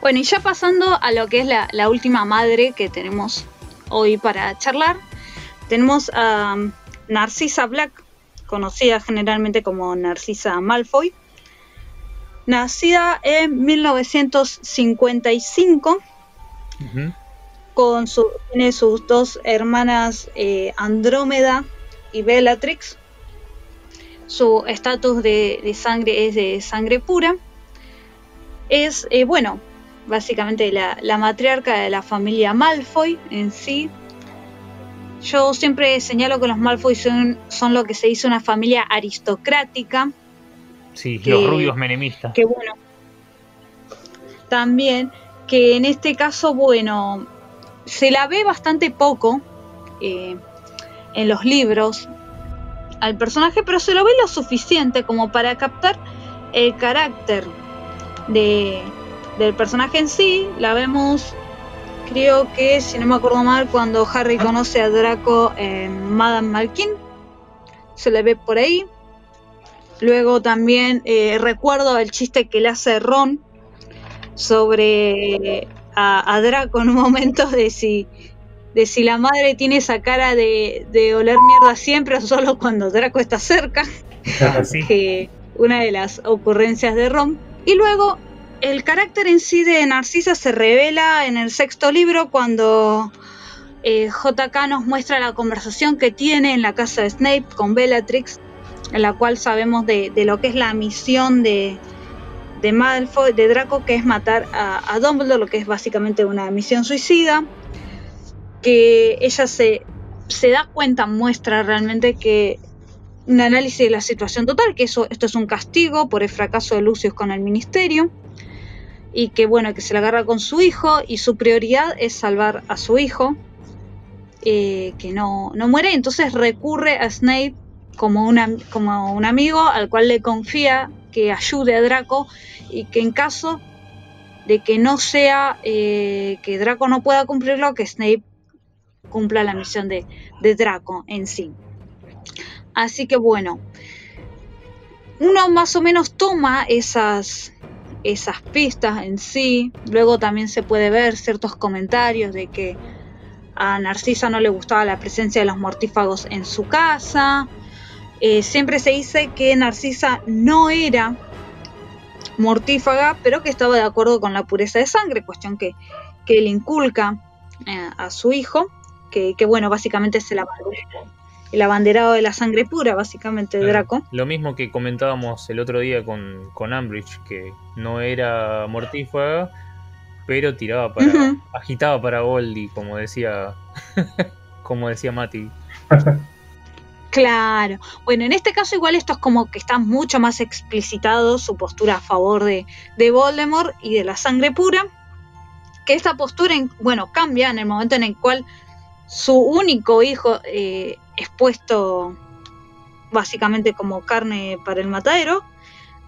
S2: Bueno, y ya pasando a lo que es la, la última madre que tenemos hoy para charlar, tenemos a um, Narcisa Black, conocida generalmente como Narcisa Malfoy, nacida en 1955
S3: Ujú.
S2: con su, tiene sus dos hermanas eh, Andrómeda y Bellatrix. Su estatus de, de sangre es de sangre pura. Es, eh, bueno, básicamente la, la matriarca de la familia Malfoy en sí. Yo siempre señalo que los Malfoy son, son lo que se dice una familia aristocrática.
S3: Sí,
S2: Que-
S3: los rubios menemistas.
S2: Que bueno, también que en este caso, bueno, se la ve bastante poco eh, en los libros al personaje, pero se lo ve lo suficiente como para captar el carácter de, del personaje en sí. La vemos, creo que, si no me acuerdo mal, cuando Harry conoce a Draco en Madame Malkin. Se le ve por ahí. Luego también eh, recuerdo el chiste que le hace Ron sobre a, a Draco en un momento de si, de si la madre tiene esa cara de, de oler mierda siempre o solo cuando Draco está cerca,
S3: Sí.
S2: que una de las ocurrencias de Ron. Y luego el carácter en sí de Narcisa se revela en el sexto libro cuando eh, JK nos muestra la conversación que tiene en la casa de Snape con Bellatrix, en la cual sabemos de, de lo que es la misión de, de Malfoy, de Draco, que es matar a, a Dumbledore, lo que es básicamente una misión suicida, que ella se, se da cuenta, muestra realmente que un análisis de la situación total, que eso, esto es un castigo por el fracaso de Lucius con el ministerio, y que bueno, que se la agarra con su hijo, y su prioridad es salvar a su hijo, eh, que no, no muere, entonces recurre a Snape como, una, como un amigo al cual le confía que ayude a Draco y que en caso de que no sea eh, que Draco no pueda cumplirlo, que Snape cumpla la misión de, Draco en sí. Así que bueno, uno más o menos toma esas, esas pistas en sí. Luego también se puede ver ciertos comentarios de que a Narcisa no le gustaba la presencia de los mortífagos en su casa. Eh, siempre se dice que Narcisa no era mortífaga, pero que estaba de acuerdo con la pureza de sangre, cuestión que, que inculca eh, a su hijo, que, que, bueno, básicamente es el, abanderado- el abanderado de la sangre pura, básicamente, de
S3: Claro.
S2: Draco.
S3: Lo mismo que comentábamos el otro día con, con Umbridge, que no era mortífaga, pero tiraba para. Agitaba para Goldie, como decía. como decía Mati.
S2: Claro. Bueno, en este caso igual esto es como que está mucho más explicitado su postura a favor de, de Voldemort y de la sangre pura. Que esta postura, en- bueno, cambia en el momento en el cual su único hijo eh, es puesto básicamente como carne para el matadero.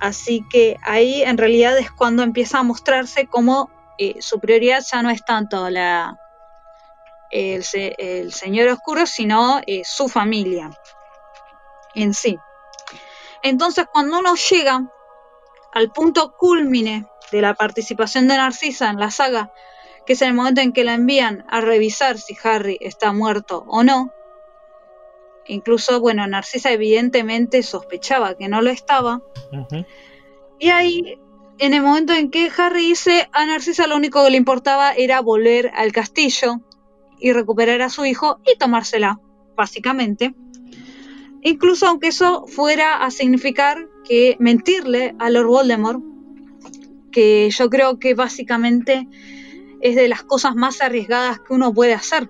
S2: Así que ahí en realidad es cuando empieza a mostrarse como eh, su prioridad ya no es tanto la, el Señor Oscuro, sino eh, su familia en sí. Entonces, cuando uno llega al punto culmine de la participación de Narcisa en la saga, que es el momento en que la envían a revisar si Harry está muerto o no, incluso, bueno, Narcisa evidentemente sospechaba que no lo estaba, y ahí, en el momento en que Harry dice a Narcisa lo único que le importaba era volver al castillo y recuperar a su hijo y tomársela, básicamente. Incluso aunque eso fuera a significar que mentirle a Lord Voldemort, que yo creo que básicamente es de las cosas más arriesgadas que uno puede hacer.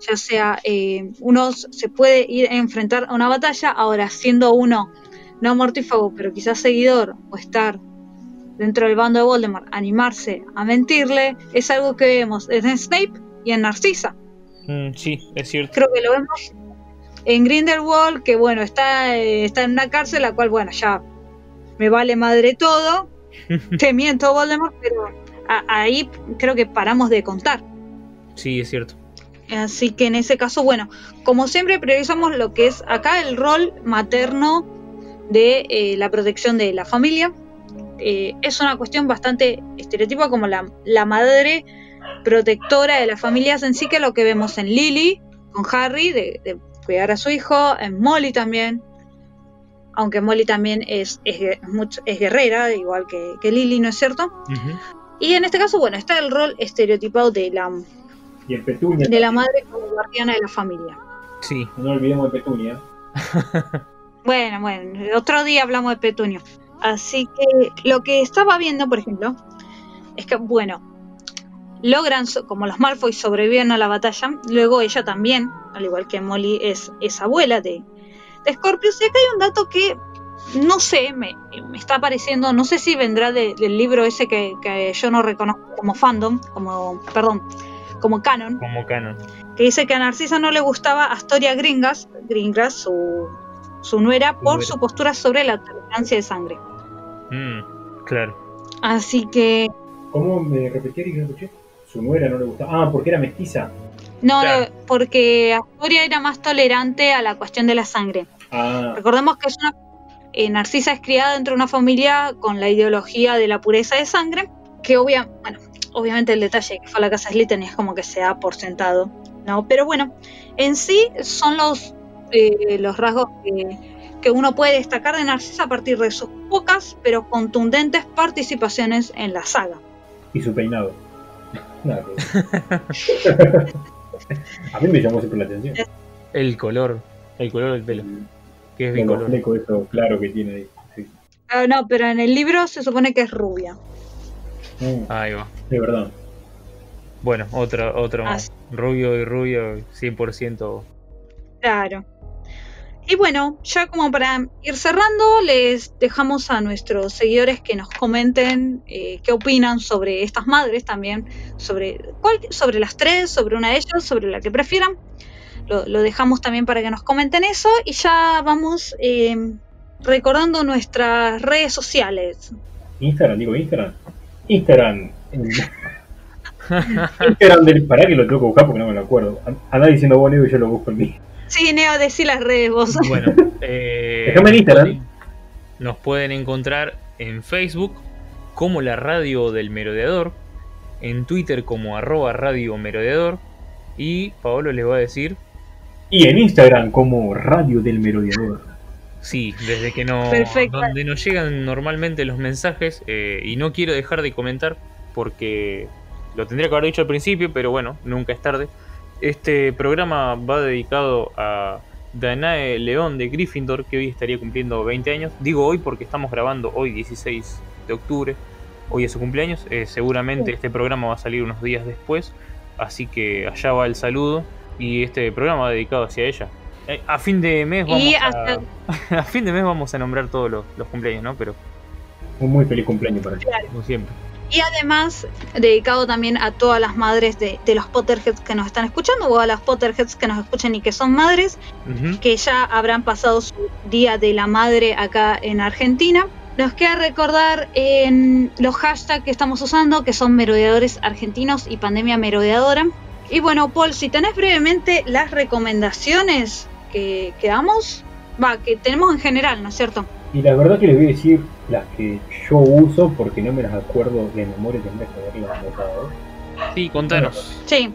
S2: Ya sea, eh, uno se puede ir a enfrentar a una batalla, ahora siendo uno no mortífago, pero quizás seguidor, o estar dentro del bando de Voldemort, animarse a mentirle, es algo que vemos en Snape y en Narcisa.
S3: Mm, sí, es cierto.
S2: Creo que lo vemos en Grindelwald, que bueno, está, eh, está en una cárcel, la cual, bueno, ya me vale madre todo, te miento Voldemort, pero a- ahí creo que paramos de contar.
S3: Sí, es cierto.
S2: Así que en ese caso, bueno, como siempre priorizamos lo que es acá el rol materno de eh, la protección de la familia. Eh, es una cuestión bastante estereotipa como la, la madre protectora de las familias en sí, que lo que vemos en Lily, con Harry, de, de cuidar a su hijo, en Molly también, aunque Molly también es, es, es guerrera, igual que, que Lily, ¿no es cierto?
S3: Ujú.
S2: Y en este caso, bueno, está el rol estereotipado de la,
S4: Y en Petunia,
S2: de la madre como guardiana de la familia.
S3: Sí,
S4: no olvidemos de Petunia.
S2: Bueno, bueno, otro día hablamos de Petunio. Así que lo que estaba viendo, por ejemplo, es que, bueno, logran, como los Malfoy sobreviven a la batalla, luego ella también, al igual que Molly, es, es abuela de, de Scorpius. Y acá hay un dato que no sé, me, me está apareciendo, no sé si vendrá de- del libro ese que, que yo no reconozco como fandom, como, perdón, como canon,
S3: como canon.
S2: que dice que a Narcisa no le gustaba Astoria Gringas, Gringas, su, su nuera, por
S3: nuera.
S2: su postura sobre la tolerancia de sangre.
S3: Mm, claro.
S2: Así que,
S4: ¿Cómo me repetí que no escuché? Su nuera no le gustaba. Ah, porque era mestiza.
S2: no,
S3: Claro.
S2: no, porque Astoria era más tolerante a la cuestión de la sangre.
S4: Ah,
S2: Recordemos que es una, eh, Narcisa es criada dentro de una familia con la ideología de la pureza de sangre, que obvia, bueno, obviamente el detalle que fue a la casa Slytherin es como que se da por sentado, ¿no? Pero bueno, en sí son los, eh, los rasgos que, que uno puede destacar de Narcisa a partir de sus pocas pero contundentes participaciones en la saga.
S4: y su peinado. A mí me llamó siempre la atención.
S3: El color, el color del pelo, que es bicolor.
S4: eso claro que tiene ahí. Sí.
S2: Ah, no, pero en el libro se supone que es rubia.
S4: Mm,
S3: Ahí va.
S4: de verdad.
S3: Bueno, otro, otro
S2: Ah,
S3: más. Rubio y rubio, 100%.
S2: Claro. Y bueno, ya como para ir cerrando, les dejamos a nuestros seguidores que nos comenten eh, qué opinan sobre estas madres también, sobre, cuál, sobre las tres, sobre una de ellas, sobre la que prefieran. Lo, lo dejamos también para que nos comenten eso y ya vamos eh, recordando nuestras redes sociales.
S4: Instagram, digo Instagram. Instagram. Instagram del. Pará que lo tengo que buscar porque no me lo acuerdo. Anda diciendo vos, Leo, y yo lo busco en mí.
S2: Sí, Neo, decí las redes vos.
S3: Bueno, eh,
S4: Déjame en Instagram.
S3: nos pueden- Nos pueden encontrar en Facebook como la radio del merodeador, en Twitter como arroba radio merodeador, y Paolo les va a decir,
S4: Y en Instagram como Radio del Merodeador.
S3: sí, desde que no,
S2: Perfecto.
S3: donde nos llegan normalmente los mensajes, eh, y no quiero dejar de comentar porque lo tendría que haber dicho al principio, pero bueno, nunca es tarde. Este programa va dedicado a Danae León de Gryffindor, que hoy estaría cumpliendo 20 años. Digo hoy porque estamos grabando hoy 16 de octubre. Hoy es su cumpleaños. Eh, seguramente este programa va a salir unos días después. Así que allá va el saludo. Y este programa va dedicado hacia ella. Eh, a fin de mes vamos
S2: Y
S3: a,
S2: hasta-
S3: a fin de mes vamos a nombrar todos los, los cumpleaños, ¿no? Pero
S4: Un muy feliz cumpleaños para ti.
S3: como siempre.
S2: Y además, dedicado también a todas las madres de, de los Potterheads que nos están escuchando, o a las Potterheads que nos escuchan y que son madres, que ya habrán pasado su Día de la Madre acá en Argentina. Nos queda recordar en los hashtags que estamos usando, que son merodeadores argentinos y pandemia merodeadora. Y bueno, Paul, si tenés brevemente las recomendaciones que, que damos, va, que tenemos en general, ¿no es cierto?
S4: Y la verdad que les voy a decir las que yo uso porque no me las acuerdo de memoria, tendré que haberlas anotado.
S3: Sí, contanos.
S2: Sí,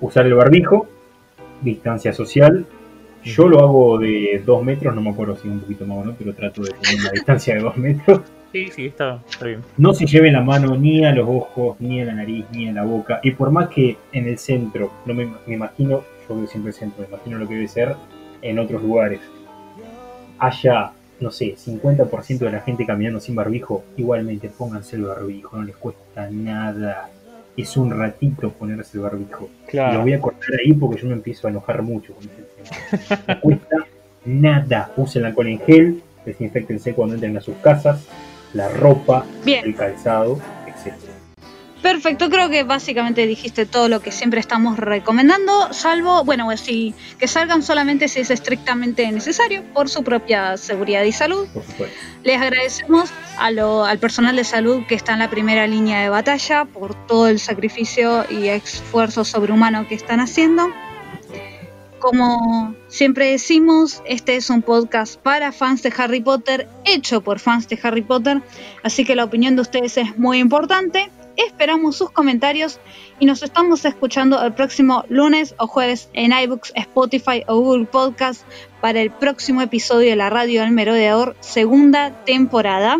S4: Usar el barbijo, distancia social. Yo lo hago de dos metros, no me acuerdo si un poquito más o no, pero trato de tener una distancia de dos metros.
S3: Sí, sí, está, está bien.
S4: No se lleve la mano ni a los ojos, ni a la nariz, ni a la boca. Y por más que en el centro, no me, me imagino, yo veo siempre el centro, me imagino lo que debe ser en otros lugares, haya, no sé, 50% de la gente caminando sin barbijo, igualmente pónganse el barbijo, no les cuesta nada. Es un ratito ponerse el barbijo. Y Lo voy a cortar ahí porque yo me empiezo a enojar mucho con ese tema. No cuesta nada. Usen la alcohol en gel, desinfectense cuando entren a sus casas, la ropa,
S2: bien.
S4: el calzado, etc.
S2: Perfecto, creo que básicamente dijiste todo lo que siempre estamos recomendando, salvo, bueno, pues sí, que salgan solamente si es estrictamente necesario por su propia seguridad y salud.
S4: Por supuesto.
S2: Les agradecemos a lo- al personal de salud que está en la primera línea de batalla por todo el sacrificio y esfuerzo sobrehumano que están haciendo. Como siempre decimos, este es un podcast para fans de Harry Potter, hecho por fans de Harry Potter, así que la opinión de ustedes es muy importante. Esperamos sus comentarios y nos estamos escuchando el próximo lunes o jueves en iBooks, Spotify o Google Podcast para el próximo episodio de la Radio del Merodeador, segunda temporada.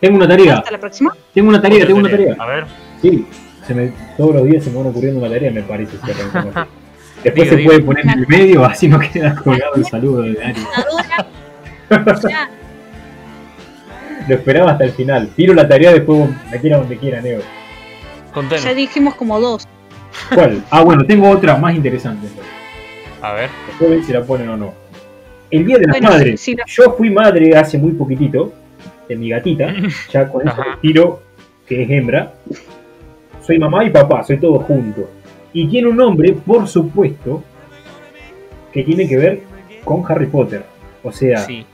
S4: Tengo una tarea.
S2: Hasta la próxima.
S4: Tengo una tarea, tengo una tarea.
S3: A ver,
S4: Sí, se me, todos los días se me van ocurriendo una tarea, me parece. Después
S3: Diga,
S4: se
S3: diga.
S4: puede poner en el medio, así no queda colgado el saludo de
S2: ya,
S4: Lo esperaba hasta el final. Tiro la tarea, después me tira donde quiera, Neo.
S3: contanos.
S2: ya dijimos como dos.
S4: ¿Cuál? Ah, bueno, tengo otra más interesante.
S3: A ver.
S4: Después ven si la ponen o no. El Día de las
S2: Bueno,
S4: Madres.
S2: la-
S4: Yo fui madre hace muy poquitito de mi gatita. Ya con eso tiro que es hembra. Soy mamá y papá, soy todo junto. Y tiene un nombre, por supuesto, que tiene que ver con Harry Potter. O sea,
S3: Sí.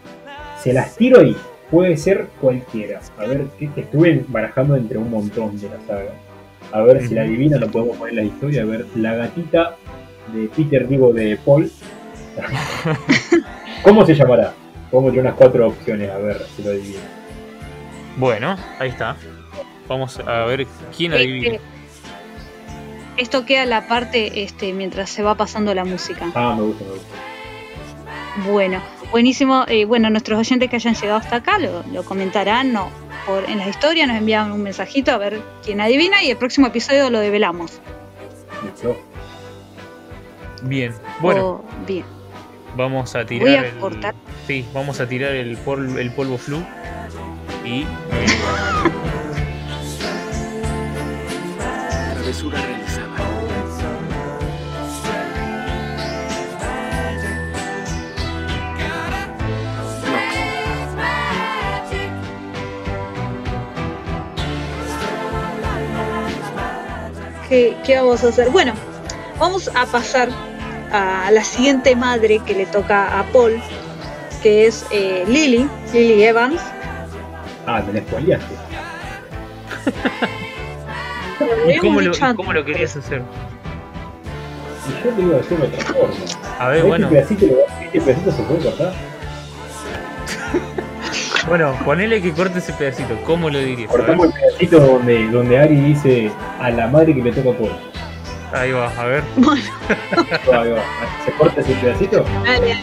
S4: se las tiro ahí. Puede ser cualquiera. A ver, que estuve barajando entre un montón de la saga. A ver si la
S3: Ujú.
S4: adivina, lo podemos poner en la historia. A ver, la gatita de Peter, digo, de Paul. ¿Cómo se llamará? Pongo yo unas cuatro opciones, a ver si lo adivina.
S3: Bueno, ahí está. Vamos a ver quién
S2: Este,
S3: adivina.
S2: Esto queda la parte este, mientras se va pasando la música.
S4: Ah, me gusta, me gusta.
S2: Bueno, buenísimo. Eh, bueno, nuestros oyentes que hayan llegado hasta acá lo, lo comentarán no, por, en la historia, nos envían un mensajito a ver quién adivina y el próximo episodio lo develamos.
S4: Listo.
S3: Bien. Bueno,
S2: Oh, bien.
S3: vamos a tirar
S2: Voy a
S3: el.
S2: cortar.
S3: Sí, vamos a tirar el polvo, el polvo flu. Y.
S6: Travesura realizada.
S2: ¿Qué, qué vamos a hacer? Bueno, vamos a pasar a la siguiente madre que le toca a Paul, que es eh, Lily, Lily Evans.
S4: Ah, me la spoileaste.
S3: ¿Y cómo lo, cómo querías hacer?
S4: Y yo te iba a decir de otra forma.
S3: A ver,
S4: Este
S3: bueno.
S4: pedacito, este pedacito se puede cortar.
S3: Bueno, ponele que corte ese pedacito. ¿Cómo lo dirías?
S4: Cortamos el pedacito donde, donde Ari dice a la madre que le toca Paul.
S3: Ahí va, a ver.
S2: Bueno,
S4: Ahí va. ¿Se corta ese pedacito?
S2: dale.